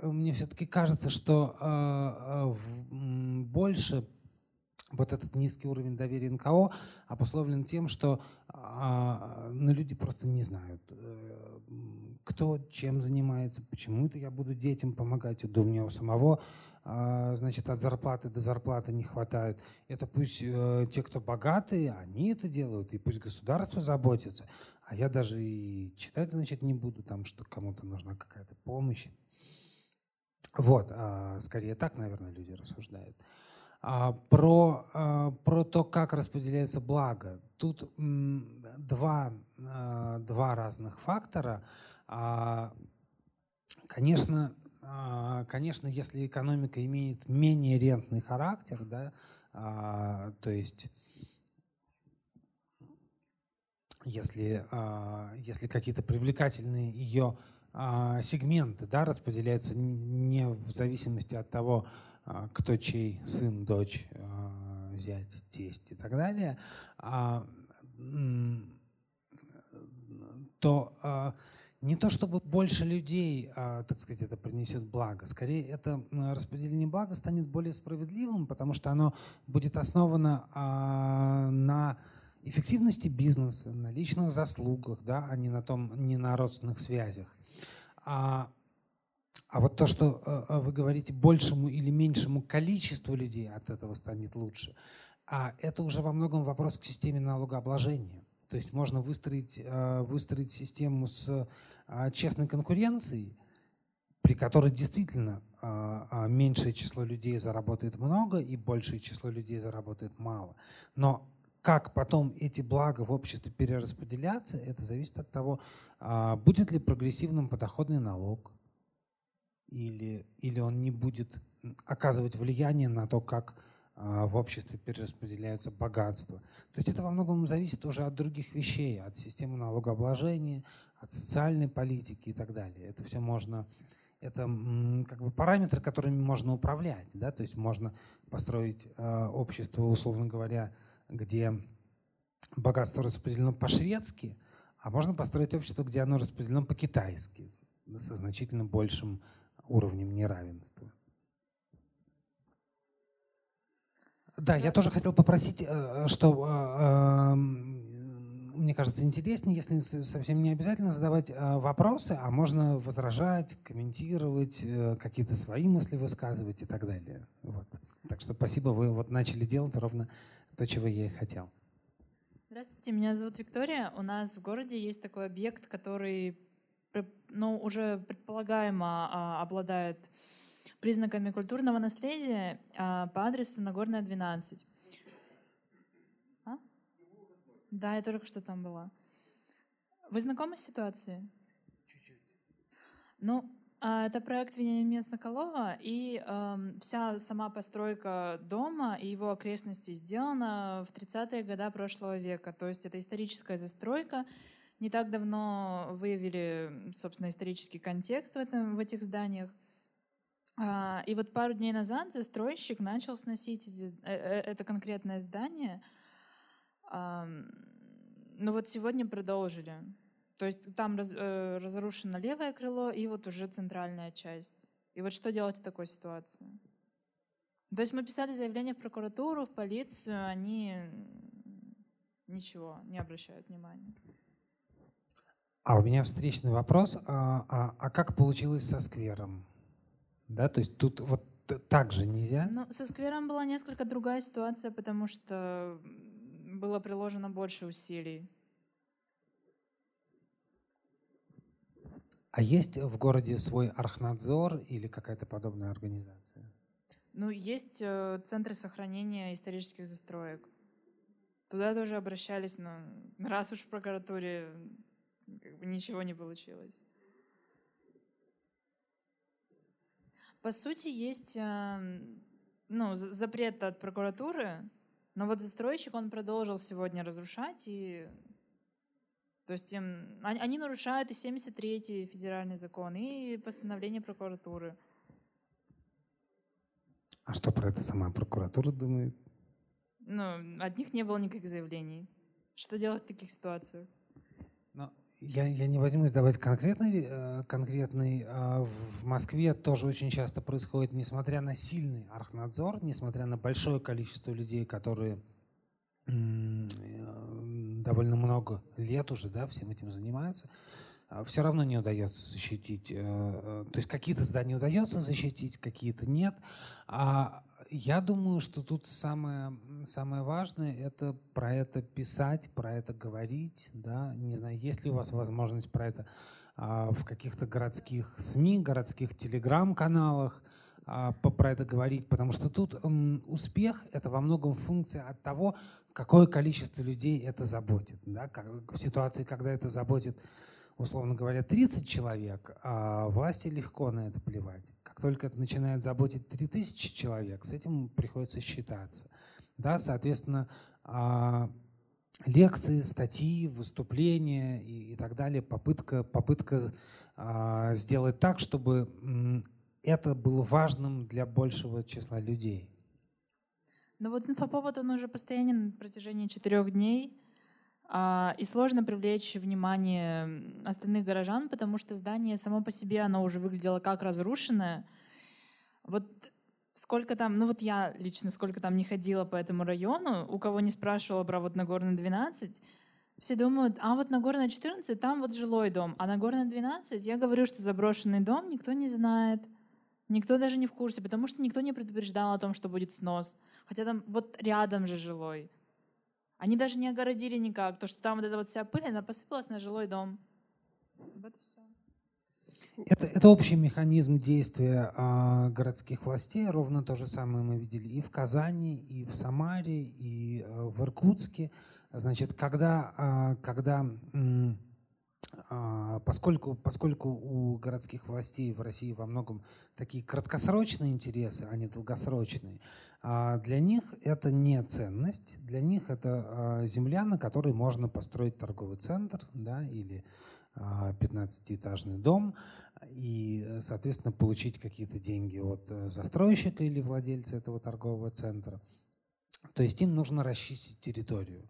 мне все-таки кажется, что э, э, больше вот этот низкий уровень доверия НКО обусловлен тем, что э, ну, люди просто не знают, э, кто чем занимается, почему это я буду детям помогать, да у меня у самого а, значит, от зарплаты до зарплаты не хватает. Это пусть э, те, кто богатые, они это делают, и пусть государство заботится. А я даже и читать, значит, не буду, там, что кому-то нужна какая-то помощь. Вот, а скорее так, наверное, люди рассуждают. А, про, а, про то, как распределяется благо. Тут два, а, два разных фактора. Конечно, конечно, если экономика имеет менее рентный характер, да, то есть если, если какие-то привлекательные ее сегменты да, распределяются не в зависимости от того, кто чей сын, дочь, а, зять, тесть и так далее, а, то не то чтобы больше людей, так сказать, это принесет благо, скорее это распределение блага станет более справедливым, потому что оно будет основано на эффективности бизнеса, на личных заслугах, да, а не на том, не на родственных связях. А вот то, что э, э, вы говорите, большему или меньшему количеству людей от этого станет лучше, а это уже во многом вопрос к системе налогообложения. То есть можно выстроить, э, выстроить систему с честной конкуренцией, при которой действительно меньшее число людей заработает много и большее число людей заработает мало. Но как потом эти блага в обществе перераспределяться, это зависит от того, будет ли прогрессивным подоходный налог, или, или он не будет оказывать влияние на то, как а, в обществе перераспределяются богатства. То есть это во многом зависит уже от других вещей, от системы налогообложения, от социальной политики и так далее. Это все можно, это как бы параметры, которыми можно управлять. Да? То есть можно построить э, общество, условно говоря, где богатство распределено по-шведски, а можно построить общество, где оно распределено по-китайски, со значительно большим уровнем неравенства. Да, я тоже хотел попросить, э, что э, мне кажется интереснее, если совсем не обязательно задавать э, вопросы, а можно возражать, комментировать, какие-то свои мысли высказывать и так далее. Вот. Так что спасибо, вы вот начали делать ровно то, чего я и хотел. Здравствуйте, меня зовут Виктория. У нас в городе есть такой объект, который ну, уже предполагаемо а, обладает признаками культурного наследия а, по адресу Нагорная, 12. А? Да, я только что там была. Вы знакомы с ситуацией? Чуть-чуть. Ну, а, это проект Вениамина Соколова, и э, вся сама постройка дома и его окрестностей сделана в 30-е годы прошлого века. То есть это историческая застройка, не так давно выявили, собственно, исторический контекст в, этом, в этих зданиях. А, и вот пару дней назад застройщик начал сносить э, э, это конкретное здание. Но вот сегодня продолжили. То есть там раз, э, разрушено левое крыло и вот уже центральная часть. И вот что делать в такой ситуации? То есть мы писали заявление в прокуратуру, в полицию, они ничего не обращают внимания. А у меня встречный вопрос. А, а, а как получилось со сквером? Да, то есть тут вот так же нельзя? Ну, со сквером была несколько другая ситуация, потому что было приложено больше усилий. А есть в городе свой архнадзор или какая-то подобная организация? Ну, есть э, центры сохранения исторических застроек. Туда тоже обращались, но раз уж в прокуратуре ничего не получилось. По сути, есть эм, ну, запрет от прокуратуры, но вот застройщик, он продолжил сегодня разрушать, и то есть им, они нарушают и 73-й федеральный закон, и постановление прокуратуры. А что про это сама прокуратура думает? Ну, от них не было никаких заявлений. Что делать в таких ситуациях? Я, я не возьмусь давать конкретный, э, конкретный. А в Москве тоже очень часто происходит, несмотря на сильный архнадзор, несмотря на большое количество людей, которые э, довольно много лет уже да, всем этим занимаются, а все равно не удается защитить. Э, то есть какие-то здания удается защитить, какие-то нет. А я думаю, что тут самое, самое важное — это про это писать, про это говорить. Да? Не знаю, есть ли у вас возможность про это а, в каких-то городских СМИ, городских телеграм-каналах, а, про это говорить, потому что тут успех — это во многом функция от того, какое количество людей это заботит. Да? Как, в ситуации, когда это заботит, условно говоря, 30 человек, а власти легко на это плевать. Как только это начинает заботить 3000 человек, с этим приходится считаться. Да? Соответственно, а, лекции, статьи, выступления и, и так далее, попытка, попытка а, сделать так, чтобы это было важным для большего числа людей. Ну вот инфоповод, он уже постоянен на протяжении четырех дней, и сложно привлечь внимание остальных горожан, потому что здание само по себе, оно уже выглядело как разрушенное. Вот сколько там, ну вот я лично сколько там не ходила по этому району, у кого не спрашивала про вот Нагорный 12, все думают, а вот Нагорная 14, там вот жилой дом, а Нагорная 12, я говорю, что заброшенный дом, никто не знает. Никто даже не в курсе, потому что никто не предупреждал о том, что будет снос. Хотя там вот рядом же жилой. Они даже не огородили никак. То, что там вот эта вот вся пыль, она посыпалась на жилой дом. Вот все. Это, это общий механизм действия э, городских властей. Ровно то же самое мы видели и в Казани, и в Самаре, и э, в Иркутске. Значит, когда, э, когда э, поскольку, поскольку у городских властей в России во многом такие краткосрочные интересы, а не долгосрочные, а, для них это не ценность, для них это а, земля, на которой можно построить торговый центр да, или 15-этажный дом и, соответственно, получить какие-то деньги от э, застройщика или владельца этого торгового центра. То есть им нужно расчистить территорию.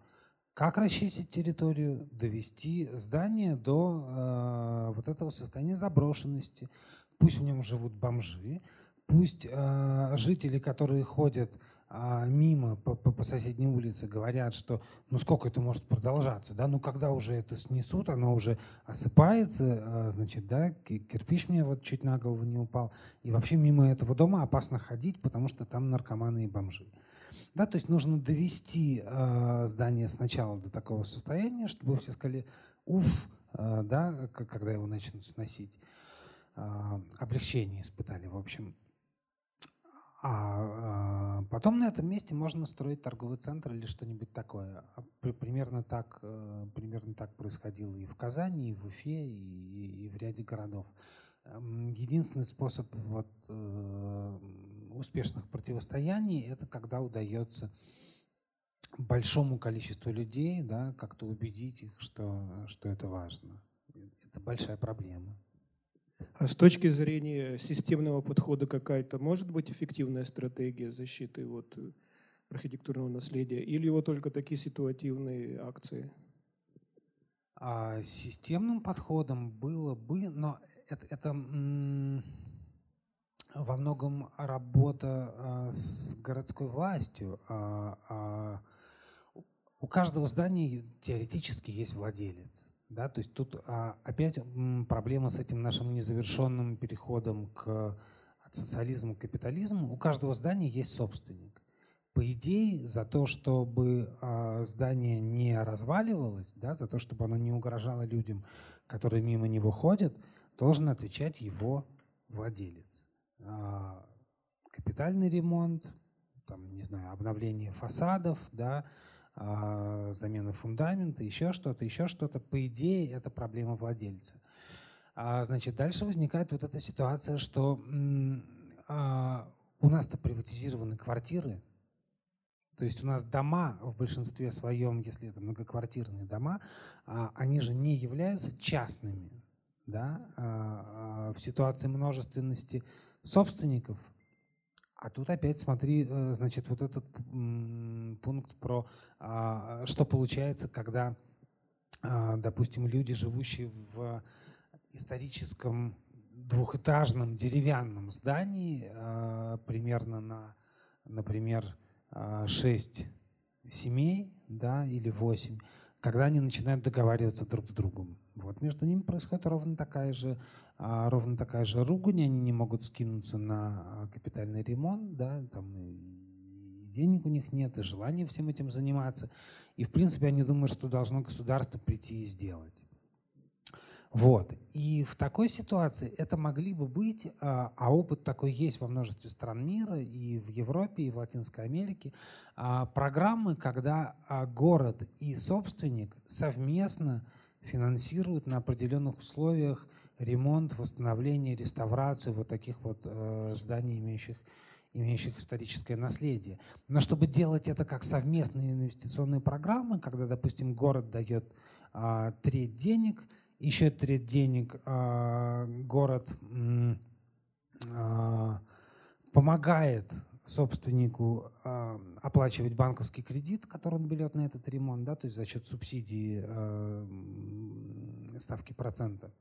Как расчистить территорию? Довести здание до э, вот этого состояния заброшенности. Пусть в нем живут бомжи, пусть э, жители, которые ходят э, мимо по, по, по соседней улице, говорят, что ну сколько это может продолжаться, да, ну когда уже это снесут, оно уже осыпается, э, значит, да, кирпич мне вот чуть на голову не упал, и вообще мимо этого дома опасно ходить, потому что там наркоманы и бомжи. Да, то есть нужно довести э, здание сначала до такого состояния, чтобы все сказали «уф», э, да, когда его начнут сносить. Э, облегчение испытали, в общем. А, а потом на этом месте можно строить торговый центр или что-нибудь такое. Примерно так, э, примерно так происходило и в Казани, и в Уфе, и, и в ряде городов. Единственный способ вот, э, успешных противостояний – это когда удается большому количеству людей да, как-то убедить их, что, что это важно. Это большая проблема. А с точки зрения системного подхода какая-то может быть эффективная стратегия защиты вот, архитектурного наследия или вот только такие ситуативные акции? А системным подходом было бы, но это, это во многом работа а, с городской властью. А, а, у каждого здания теоретически есть владелец. Да? То есть тут опять проблема с этим нашим незавершенным переходом к, от социализма к капитализму. У каждого здания есть собственник. По идее, за то, чтобы здание не разваливалось, да, за то, чтобы оно не угрожало людям, которые мимо него ходят, должен отвечать его владелец. А, капитальный ремонт, там, не знаю, обновление фасадов, да, а, замена фундамента, еще что-то, еще что-то. По идее, это проблема владельца. А, значит, дальше возникает вот эта ситуация, что у нас-то приватизированы квартиры, то есть у нас дома в большинстве своем, если это многоквартирные дома, они же не являются частными. Да? В ситуации множественности собственников. А тут опять смотри, э, значит, вот этот пункт про а, что получается, когда, а, допустим, люди, живущие в историческом двухэтажном деревянном здании, а, примерно на, например, 6 семей да, или 8, когда они начинают договариваться друг с другом. Вот между ними происходит ровно такая же, а, ровно такая же ругань, они не могут скинуться на а, капитальный ремонт, да, там и денег у них нет, и желания всем этим заниматься. И, в принципе, они думают, что должно государство прийти и сделать. Вот. И в такой ситуации это могли бы быть, а, а опыт такой есть во множестве стран мира, и в Европе, и в Латинской Америке, программы, когда город и собственник совместно финансируют на определенных условиях ремонт, восстановление, реставрацию вот таких вот э, зданий, имеющих имеющих историческое наследие. Но чтобы делать это как совместные инвестиционные программы, когда, допустим, город дает а, треть денег, еще треть денег а, город а, помогает собственнику а, оплачивать банковский кредит, который он берет на этот ремонт, да, то есть за счет субсидии а, ставки процента.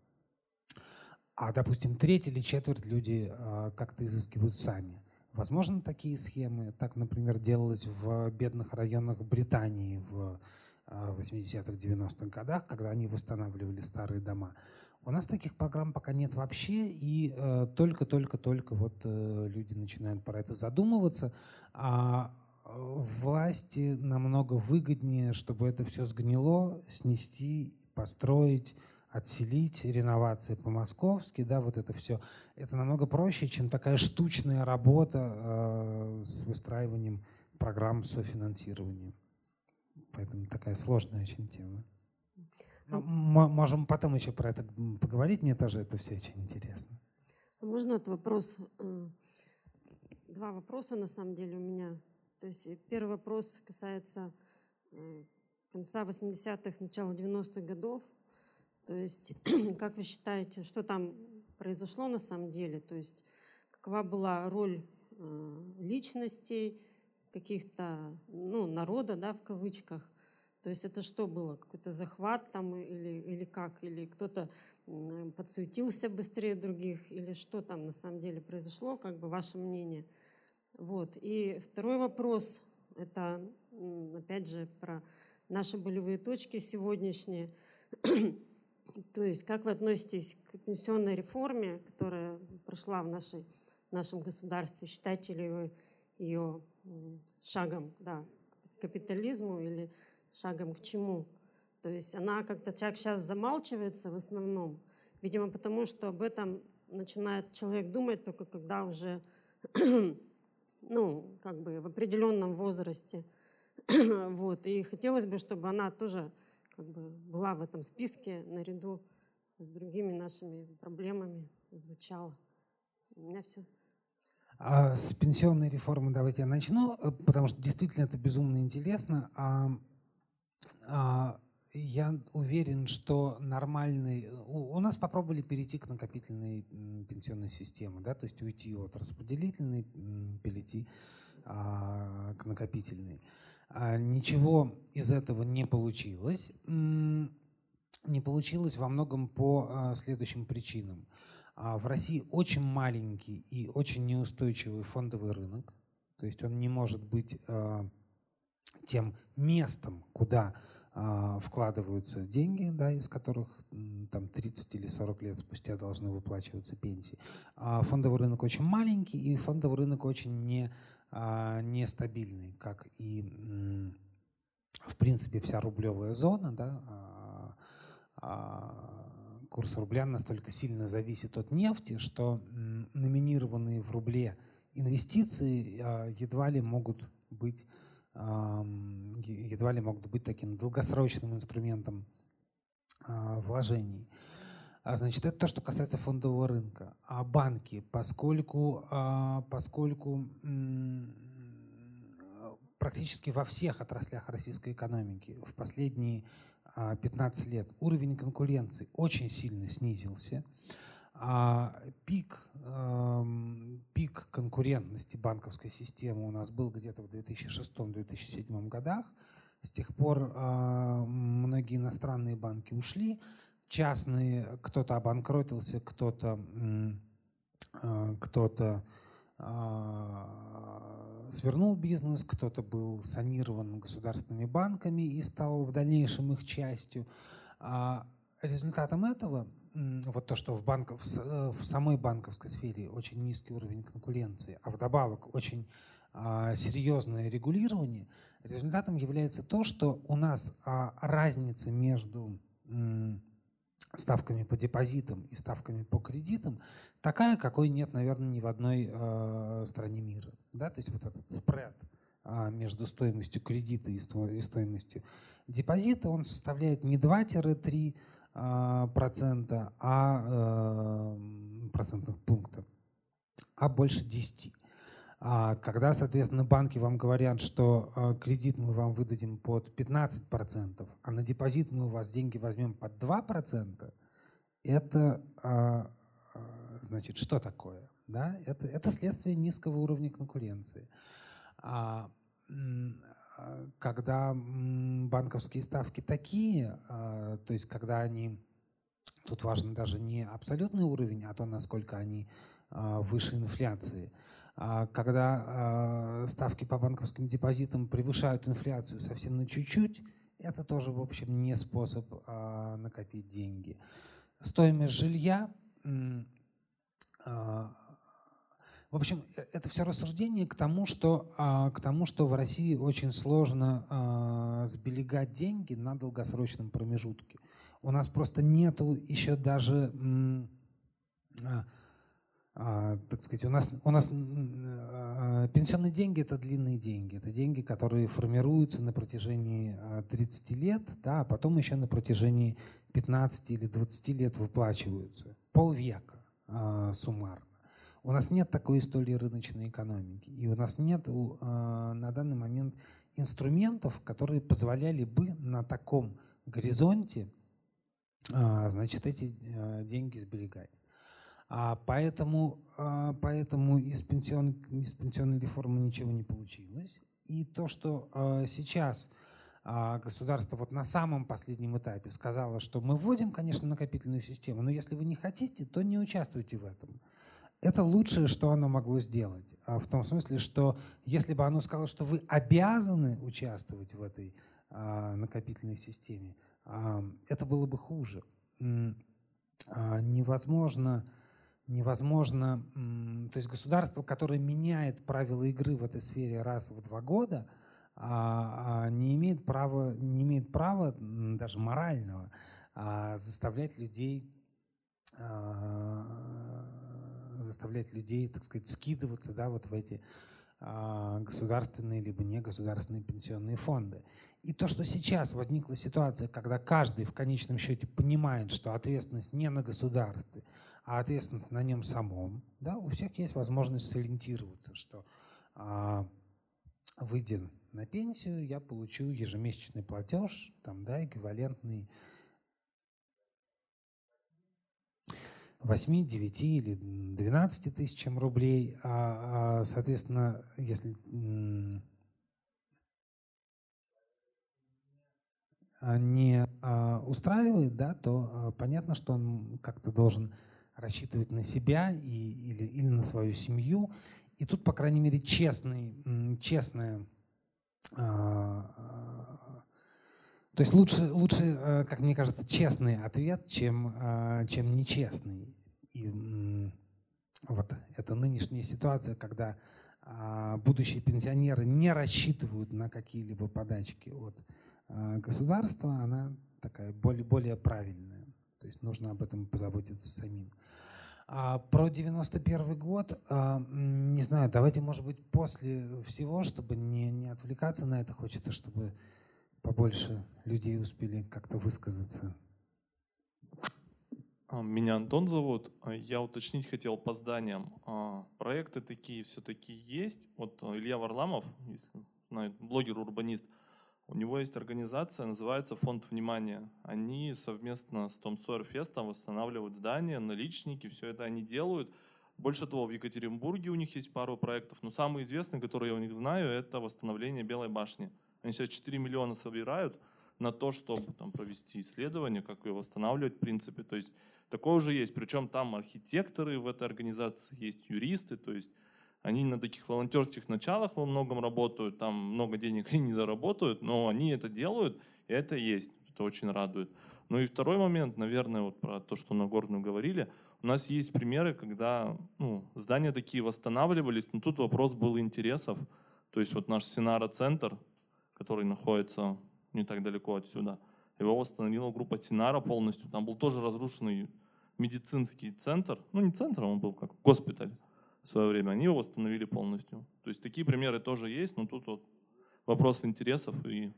А, допустим, треть или четверть люди а, как-то изыскивают сами. Возможно, такие схемы. Так, например, делалось в бедных районах Британии в 80-х, 90-х годах, когда они восстанавливали старые дома. У нас таких программ пока нет вообще, и э, только-только-только вот э, люди начинают про это задумываться, а власти намного выгоднее, чтобы это все сгнило, снести, построить, отселить, реновации по-московски, да, вот это все. Это намного проще, чем такая штучная работа э, с выстраиванием программ софинансирования. Поэтому такая сложная очень тема. Ну, можем потом еще про это поговорить, мне тоже это все очень интересно. А можно этот вопрос? Э, два вопроса на самом деле у меня. То есть первый вопрос касается э, конца 80-х, начала 90-х годов. То есть, как вы считаете, что там произошло на самом деле? То есть, какова была роль э, личностей, каких-то, ну, народа, да, в кавычках? То есть это что было? Какой-то захват там или, или как? Или кто-то подсуетился быстрее других? Или что там на самом деле произошло? Как бы ваше мнение? Вот. И второй вопрос, это опять же про наши болевые точки сегодняшние. То есть как вы относитесь к пенсионной реформе, которая прошла в нашей, в нашем государстве? Считаете ли вы ее шагом да, к капитализму или шагом к чему? То есть она как-то человек сейчас замалчивается в основном, видимо, потому что об этом начинает человек думать только когда уже, ну, как бы в определенном возрасте. вот. И хотелось бы, чтобы она тоже как бы была в этом списке наряду с другими нашими проблемами, звучала. У меня все. А с пенсионной реформы давайте я начну, э, потому что действительно это безумно интересно. А, я уверен, что нормальный... У, нас попробовали перейти к накопительной пенсионной системе, да, то есть уйти от распределительной, перейти а, к накопительной. А, ничего из этого не получилось. Не получилось во многом по следующим причинам. В России очень маленький и очень неустойчивый фондовый рынок. То есть он не может быть тем местом, куда вкладываются деньги, да, из которых там 30 или 40 лет спустя должны выплачиваться пенсии. Фондовый рынок очень маленький, и фондовый рынок очень не а, нестабильный, как и в принципе вся рублевая зона, да, а, а, курс рубля настолько сильно зависит от нефти, что номинированные в рубле инвестиции едва ли могут быть едва ли могут быть таким долгосрочным инструментом вложений. А, значит, это то, что касается фондового рынка. А банки, поскольку, а, поскольку практически во всех отраслях российской экономики в последние 15 а, лет уровень конкуренции очень сильно снизился, пик, пик конкурентности банковской системы у нас был где-то в 2006-2007 годах. С тех пор многие иностранные банки ушли, частные, кто-то обанкротился, кто-то а, кто-то а, свернул бизнес, кто-то был санирован государственными банками и стал в дальнейшем их частью. А результатом этого, вот то, что в, банков, в самой банковской сфере очень низкий уровень конкуренции, а вдобавок очень серьезное регулирование, результатом является то, что у нас разница между ставками по депозитам и ставками по кредитам, такая, какой нет, наверное, ни в одной э, стране мира. Да? То есть вот этот спред э, между стоимостью кредита и, сто, и стоимостью депозита, он составляет не 2-3 э, процента, а э, процентных пунктов, а больше 10. А когда, соответственно, банки вам говорят, что э, кредит мы вам выдадим под 15%, а на депозит мы у вас деньги возьмем под 2%, это а, а, значит что такое? Да? Это, это следствие низкого уровня конкуренции. А, когда банковские ставки такие, то есть когда они, тут важно даже не абсолютный уровень, а то, насколько они выше инфляции – а когда а, ставки по банковским депозитам превышают инфляцию совсем на чуть-чуть, это тоже, в общем, не способ а, накопить деньги. Стоимость жилья, в общем, э, это все рассуждение к тому, что, к тому, что в России очень сложно сберегать деньги на долгосрочном промежутке. У нас просто нету еще даже а, так сказать, у нас, у нас а, пенсионные деньги – это длинные деньги. Это деньги, которые формируются на протяжении 30 а, лет, да, а потом еще на протяжении 15 или 20 лет выплачиваются. Полвека а, суммарно. У нас нет такой истории рыночной экономики. И у нас нет а, на данный момент инструментов, которые позволяли бы на таком горизонте а, значит, эти а, деньги сберегать. А поэтому, поэтому из, пенсион, из пенсионной реформы ничего не получилось. И то, что сейчас государство вот на самом последнем этапе сказало, что мы вводим, конечно, накопительную систему, но если вы не хотите, то не участвуйте в этом. Это лучшее, что оно могло сделать. В том смысле, что если бы оно сказало, что вы обязаны участвовать в этой накопительной системе, это было бы хуже. Невозможно невозможно, то есть государство, которое меняет правила игры в этой сфере раз в два года, а, а, не имеет права, не имеет права даже морального а, заставлять людей заставлять людей, так сказать, скидываться да, вот в эти государственные либо негосударственные пенсионные фонды. И то, что сейчас возникла ситуация, когда каждый в конечном счете понимает, что ответственность не на государстве, а ответственность на нем самом, да, у всех есть возможность сориентироваться, что а, выйдя на пенсию, я получу ежемесячный платеж, там, да, эквивалентный 8, 9 или 12 тысячам рублей. А, а, соответственно, если не а, устраивает, да, то а, понятно, что он как-то должен рассчитывать на себя и, или, или на свою семью. И тут, по крайней мере, честный, честная а, то есть лучше, лучше, э, как мне кажется, честный ответ, чем, а, чем нечестный. И вот эта нынешняя ситуация, когда а, будущие пенсионеры не рассчитывают на какие-либо подачки от государства, она такая более, более правильная. То есть нужно об этом позаботиться самим. А про 91 год, не знаю, давайте, может быть, после всего, чтобы не, не отвлекаться на это, хочется, чтобы побольше людей успели как-то высказаться. А, меня Антон зовут. А, я уточнить хотел по зданиям. Проекты такие все-таки есть. Вот Илья Варламов, если знает, блогер-урбанист – у него есть организация, называется Фонд внимания. Они совместно с Том Сойер восстанавливают здания, наличники, все это они делают. Больше того, в Екатеринбурге у них есть пару проектов, но самый известный, который я у них знаю, это восстановление Белой башни. Они сейчас 4 миллиона собирают на то, чтобы там, провести исследование, как ее восстанавливать в принципе. То есть такое уже есть. Причем там архитекторы в этой организации, есть юристы, то есть они на таких волонтерских началах во многом работают, там много денег они не заработают, но они это делают, и это есть. Это очень радует. Ну и второй момент, наверное, вот про то, что на Горную говорили. У нас есть примеры, когда ну, здания такие восстанавливались, но тут вопрос был интересов. То есть вот наш Синара-центр, который находится не так далеко отсюда, Его восстановила группа Синара полностью. Там был тоже разрушенный медицинский центр. Ну, не центр, он был как госпиталь в свое время. Они его восстановили полностью. То есть такие примеры тоже есть, но тут вот вопрос интересов и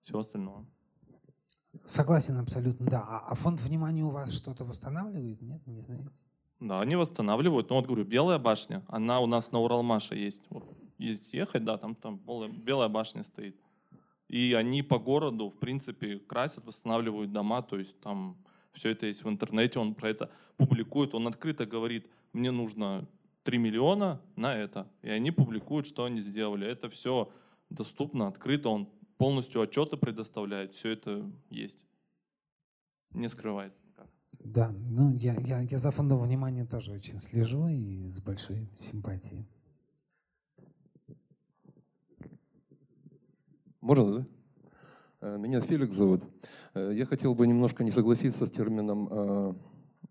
всего остального. Согласен абсолютно, да. А, а фонд внимания у вас что-то восстанавливает? Нет, не знаете? Да, они восстанавливают. Ну вот говорю, Белая башня, она у нас на Уралмаше есть. Вот, есть ехать, да, там, там Белая башня стоит. И они по городу, в принципе, красят, восстанавливают дома, то есть там все это есть в интернете, он про это публикует, он открыто говорит, мне нужно 3 миллиона на это. И они публикуют, что они сделали. Это все доступно, открыто, он полностью отчеты предоставляет, все это есть. Не скрывает. Да, ну я, я, я за фондом внимания тоже очень слежу и с большой симпатией. Можно, да? Э, меня Феликс зовут. Э, я хотел бы немножко не согласиться с термином э,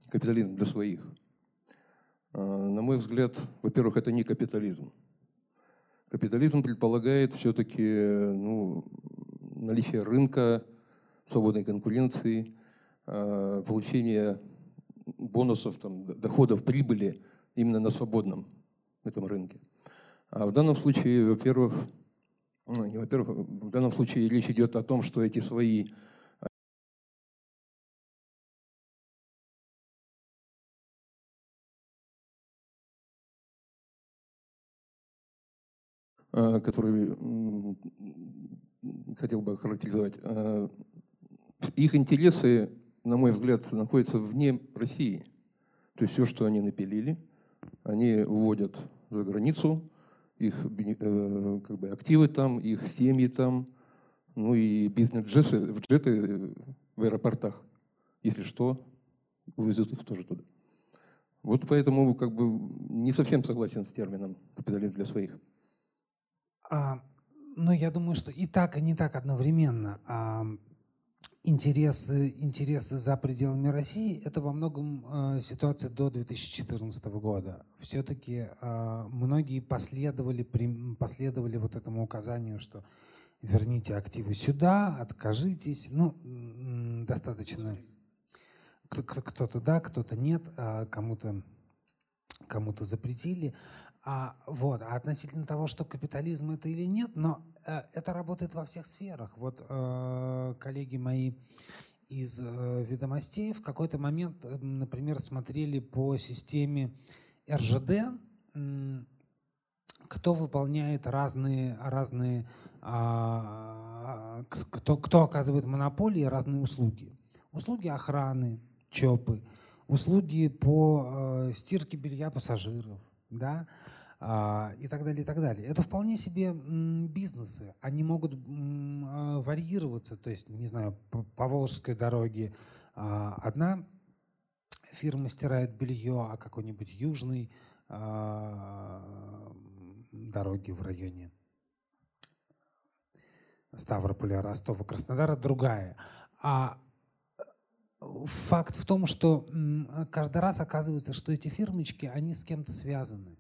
капитализм для своих. На мой взгляд, во-первых, это не капитализм. Капитализм предполагает все-таки ну, наличие рынка, свободной конкуренции, получение бонусов, там, доходов, прибыли именно на свободном этом рынке. А в данном случае, во-первых, во-первых, в данном случае речь идет о том, что эти свои а, которые хотел бы характеризовать, а, их интересы, на мой взгляд, находятся вне России. То есть все, что они напилили, они вводят за границу, их э, как бы, активы там, их семьи там, ну и бизнес-джеты джеты в аэропортах. Если что, увезут их тоже туда. Вот поэтому как бы не совсем согласен с термином капитализм для своих. А, ну, я думаю, что и так, и не так одновременно. А, интересы, интересы за пределами России – это во многом э, ситуация до 2014 года. Все-таки э, многие последовали, при, последовали вот этому указанию, что верните активы сюда, откажитесь. Ну, достаточно. Кто-то да, кто-то нет, а кому-то кому-то запретили. А, вот, а относительно того, что капитализм это или нет, но это работает во всех сферах. Вот э, коллеги мои из э, ведомостей в какой-то момент, э, например, смотрели по системе РЖД, э, кто выполняет разные, разные э, кто, кто оказывает монополии разные услуги. Услуги охраны, ЧОПы, услуги по э, стирке белья пассажиров, да, а, и так далее, и так далее. Это вполне себе бизнесы. Они могут а, варьироваться. То есть, не знаю, по, Волжской дороге а, одна фирма стирает белье, а какой-нибудь южный дороги в районе Ставрополя, Ростова, Краснодара другая. А факт в том, что каждый раз оказывается, что эти фирмочки, они с кем-то связаны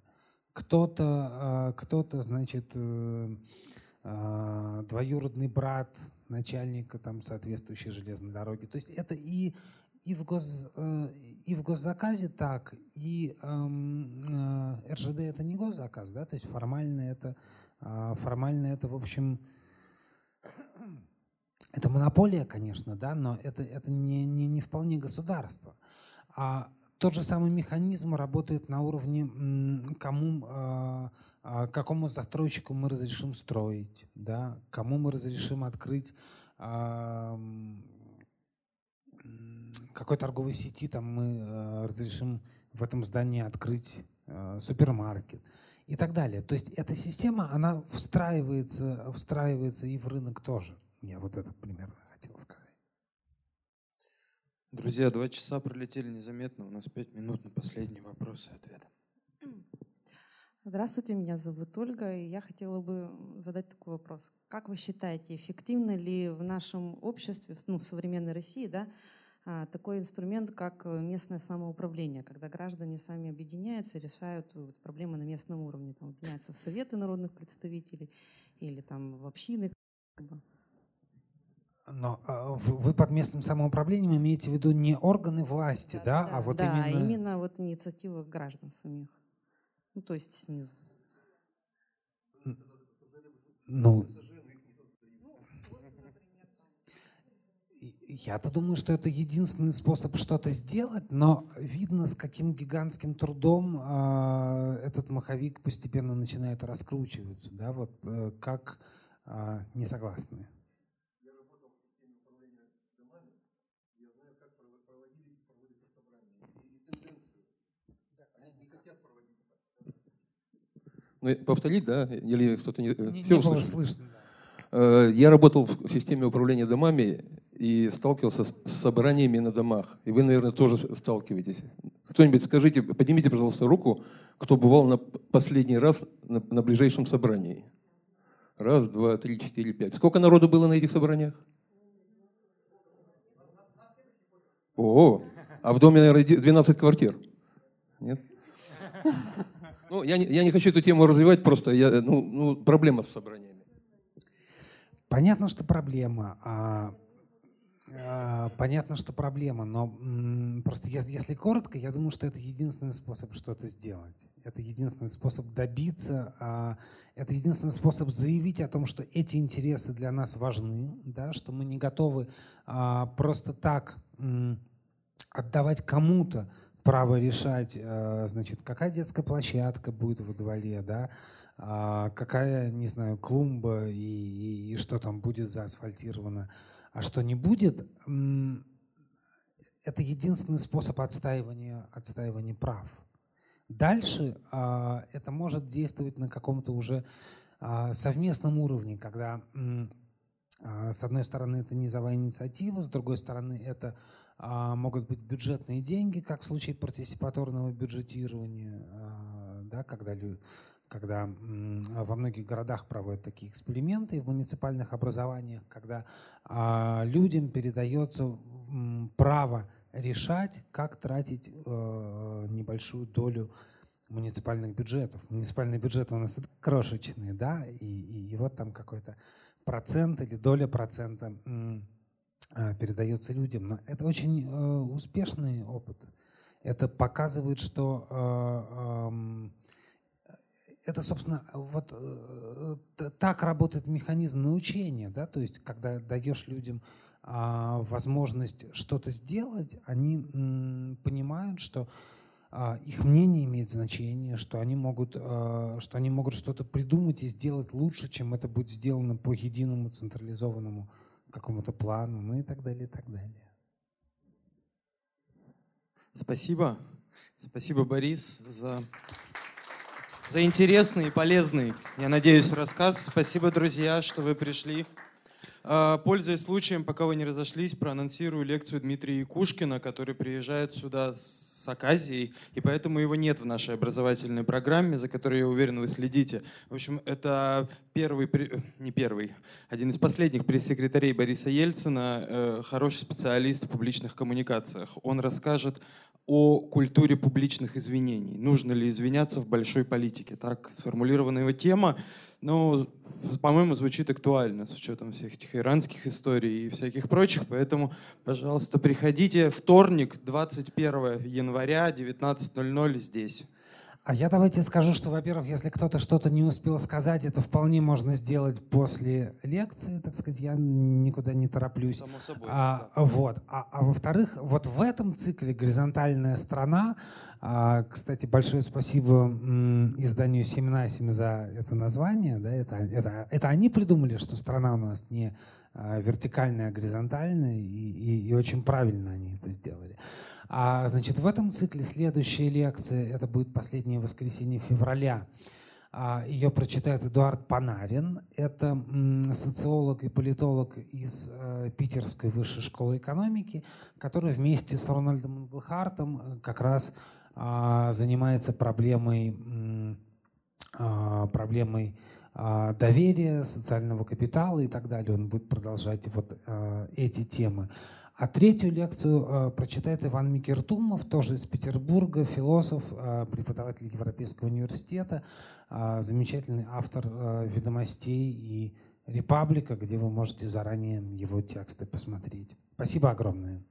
кто-то, а, кто-то, значит, э, а, двоюродный брат начальника там соответствующей железной дороги. То есть это и и в, гос, э, и в госзаказе так, и эм, э, РЖД это не госзаказ, да, то есть формально это, а, формально это, в общем, это монополия, конечно, да, но это, это не, не, не вполне государство. А тот же самый механизм работает на уровне, кому, а, а, какому застройщику мы разрешим строить, да, кому мы разрешим открыть а, какой торговой сети там мы разрешим в этом здании открыть супермаркет и так далее. То есть эта система, она встраивается, встраивается и в рынок тоже. Я вот это примерно хотел сказать. Друзья, два часа пролетели незаметно. У нас пять минут на последний вопрос и ответ. Здравствуйте, меня зовут Ольга, и я хотела бы задать такой вопрос. Как вы считаете, эффективно ли в нашем обществе, ну, в современной России, да, а, такой инструмент, как местное самоуправление, когда граждане сами объединяются и решают проблемы на местном уровне, там, объединяются в советы народных представителей или там в общины? Но а, вы под местным самоуправлением имеете в виду не органы власти, да, да, а вот да, именно... именно вот инициатива граждан самих, ну то есть снизу. Ну, я-то думаю, что это единственный способ что-то сделать, но видно, с каким гигантским трудом э, этот маховик постепенно начинает раскручиваться, да, вот э, как э, не Ну, повторить, да? Или что-то не... Не, Все не было слышно. Э, я работал в системе управления домами и сталкивался с собраниями на домах. И вы, наверное, тоже сталкиваетесь. Кто-нибудь скажите, поднимите, пожалуйста, руку, кто бывал на последний раз на, на ближайшем собрании. Раз, два, три, четыре, пять. Сколько народу было на этих собраниях? О, а в доме, наверное, 12 квартир. Нет? Ну, я не, я не хочу эту тему развивать, просто я, ну, ну, проблема с собраниями. Понятно, что проблема. А, а, понятно, что проблема, но м, просто если, если коротко, я думаю, что это единственный способ что-то сделать. Это единственный способ добиться, а, это единственный способ заявить о том, что эти интересы для нас важны, да, что мы не готовы а, просто так м, отдавать кому-то право решать, э, значит, какая детская площадка будет во дворе, да, а какая, не знаю, клумба и, и, и что там будет заасфальтировано, а что не будет, это единственный способ отстаивания, отстаивания прав. Дальше а, это может действовать на каком-то уже а, совместном уровне, когда с одной стороны это низовая инициатива, с другой стороны это могут быть бюджетные деньги, как в случае партисипаторного бюджетирования, а, да, когда, когда во многих городах проводят такие эксперименты, в муниципальных образованиях, когда а, людям передается право решать, как тратить э, небольшую долю муниципальных бюджетов. Муниципальные бюджеты у нас крошечные, да, и, и, и вот там какой-то процент или доля процента а, передается людям. Но это очень э, успешный опыт. Это показывает, что э, это, собственно, вот э, так работает механизм научения, да, то есть, когда даешь людям а, возможность что-то сделать, они понимают, что а, их мнение имеет значение, что они могут, что они могут что-то придумать и сделать лучше, чем это будет сделано по единому централизованному какому-то плану, ну и так далее, и так далее. Спасибо. Спасибо, Борис, за, за интересный и полезный, я надеюсь, рассказ. Спасибо, друзья, что вы пришли. А, пользуясь случаем, пока вы не разошлись, проанонсирую лекцию Дмитрия Якушкина, который приезжает сюда с с Аказией, и поэтому его нет в нашей образовательной программе, за которой, я уверен, вы следите. В общем, это первый, не первый, один из последних пресс-секретарей Бориса Ельцина, э, хороший специалист в публичных коммуникациях. Он расскажет о культуре публичных извинений. Нужно ли извиняться в большой политике? Так сформулирована его тема. Но, по-моему, звучит актуально с учетом всех этих иранских историй и всяких прочих. Поэтому, пожалуйста, приходите вторник, 21 января, 19.00 здесь. А я давайте скажу, что, во-первых, если кто-то что-то не успел сказать, это вполне можно сделать после лекции, так сказать, я никуда не тороплюсь. Само собой. А, да. Вот. А, а во-вторых, вот в этом цикле «Горизонтальная страна», а, кстати, большое спасибо изданию «Семенасими» за это название. Да, это, это, это они придумали, что страна у нас не а, вертикальная, а горизонтальная, и, и, и очень правильно они это сделали. А, значит, в этом цикле следующая лекция, это будет последнее воскресенье февраля, а, ее прочитает Эдуард Панарин. Это социолог и политолог из э, Питерской высшей школы экономики, который вместе с Рональдом Инглхартом э, как раз а, занимается проблемой, проблемой доверия, социального капитала и так далее. Он будет продолжать вот э, эти темы. А третью лекцию э, прочитает Иван Микертумов, тоже из Петербурга, философ, э, преподаватель Европейского университета, э, замечательный автор э, ведомостей и Репаблика, где вы можете заранее его тексты посмотреть. Спасибо огромное.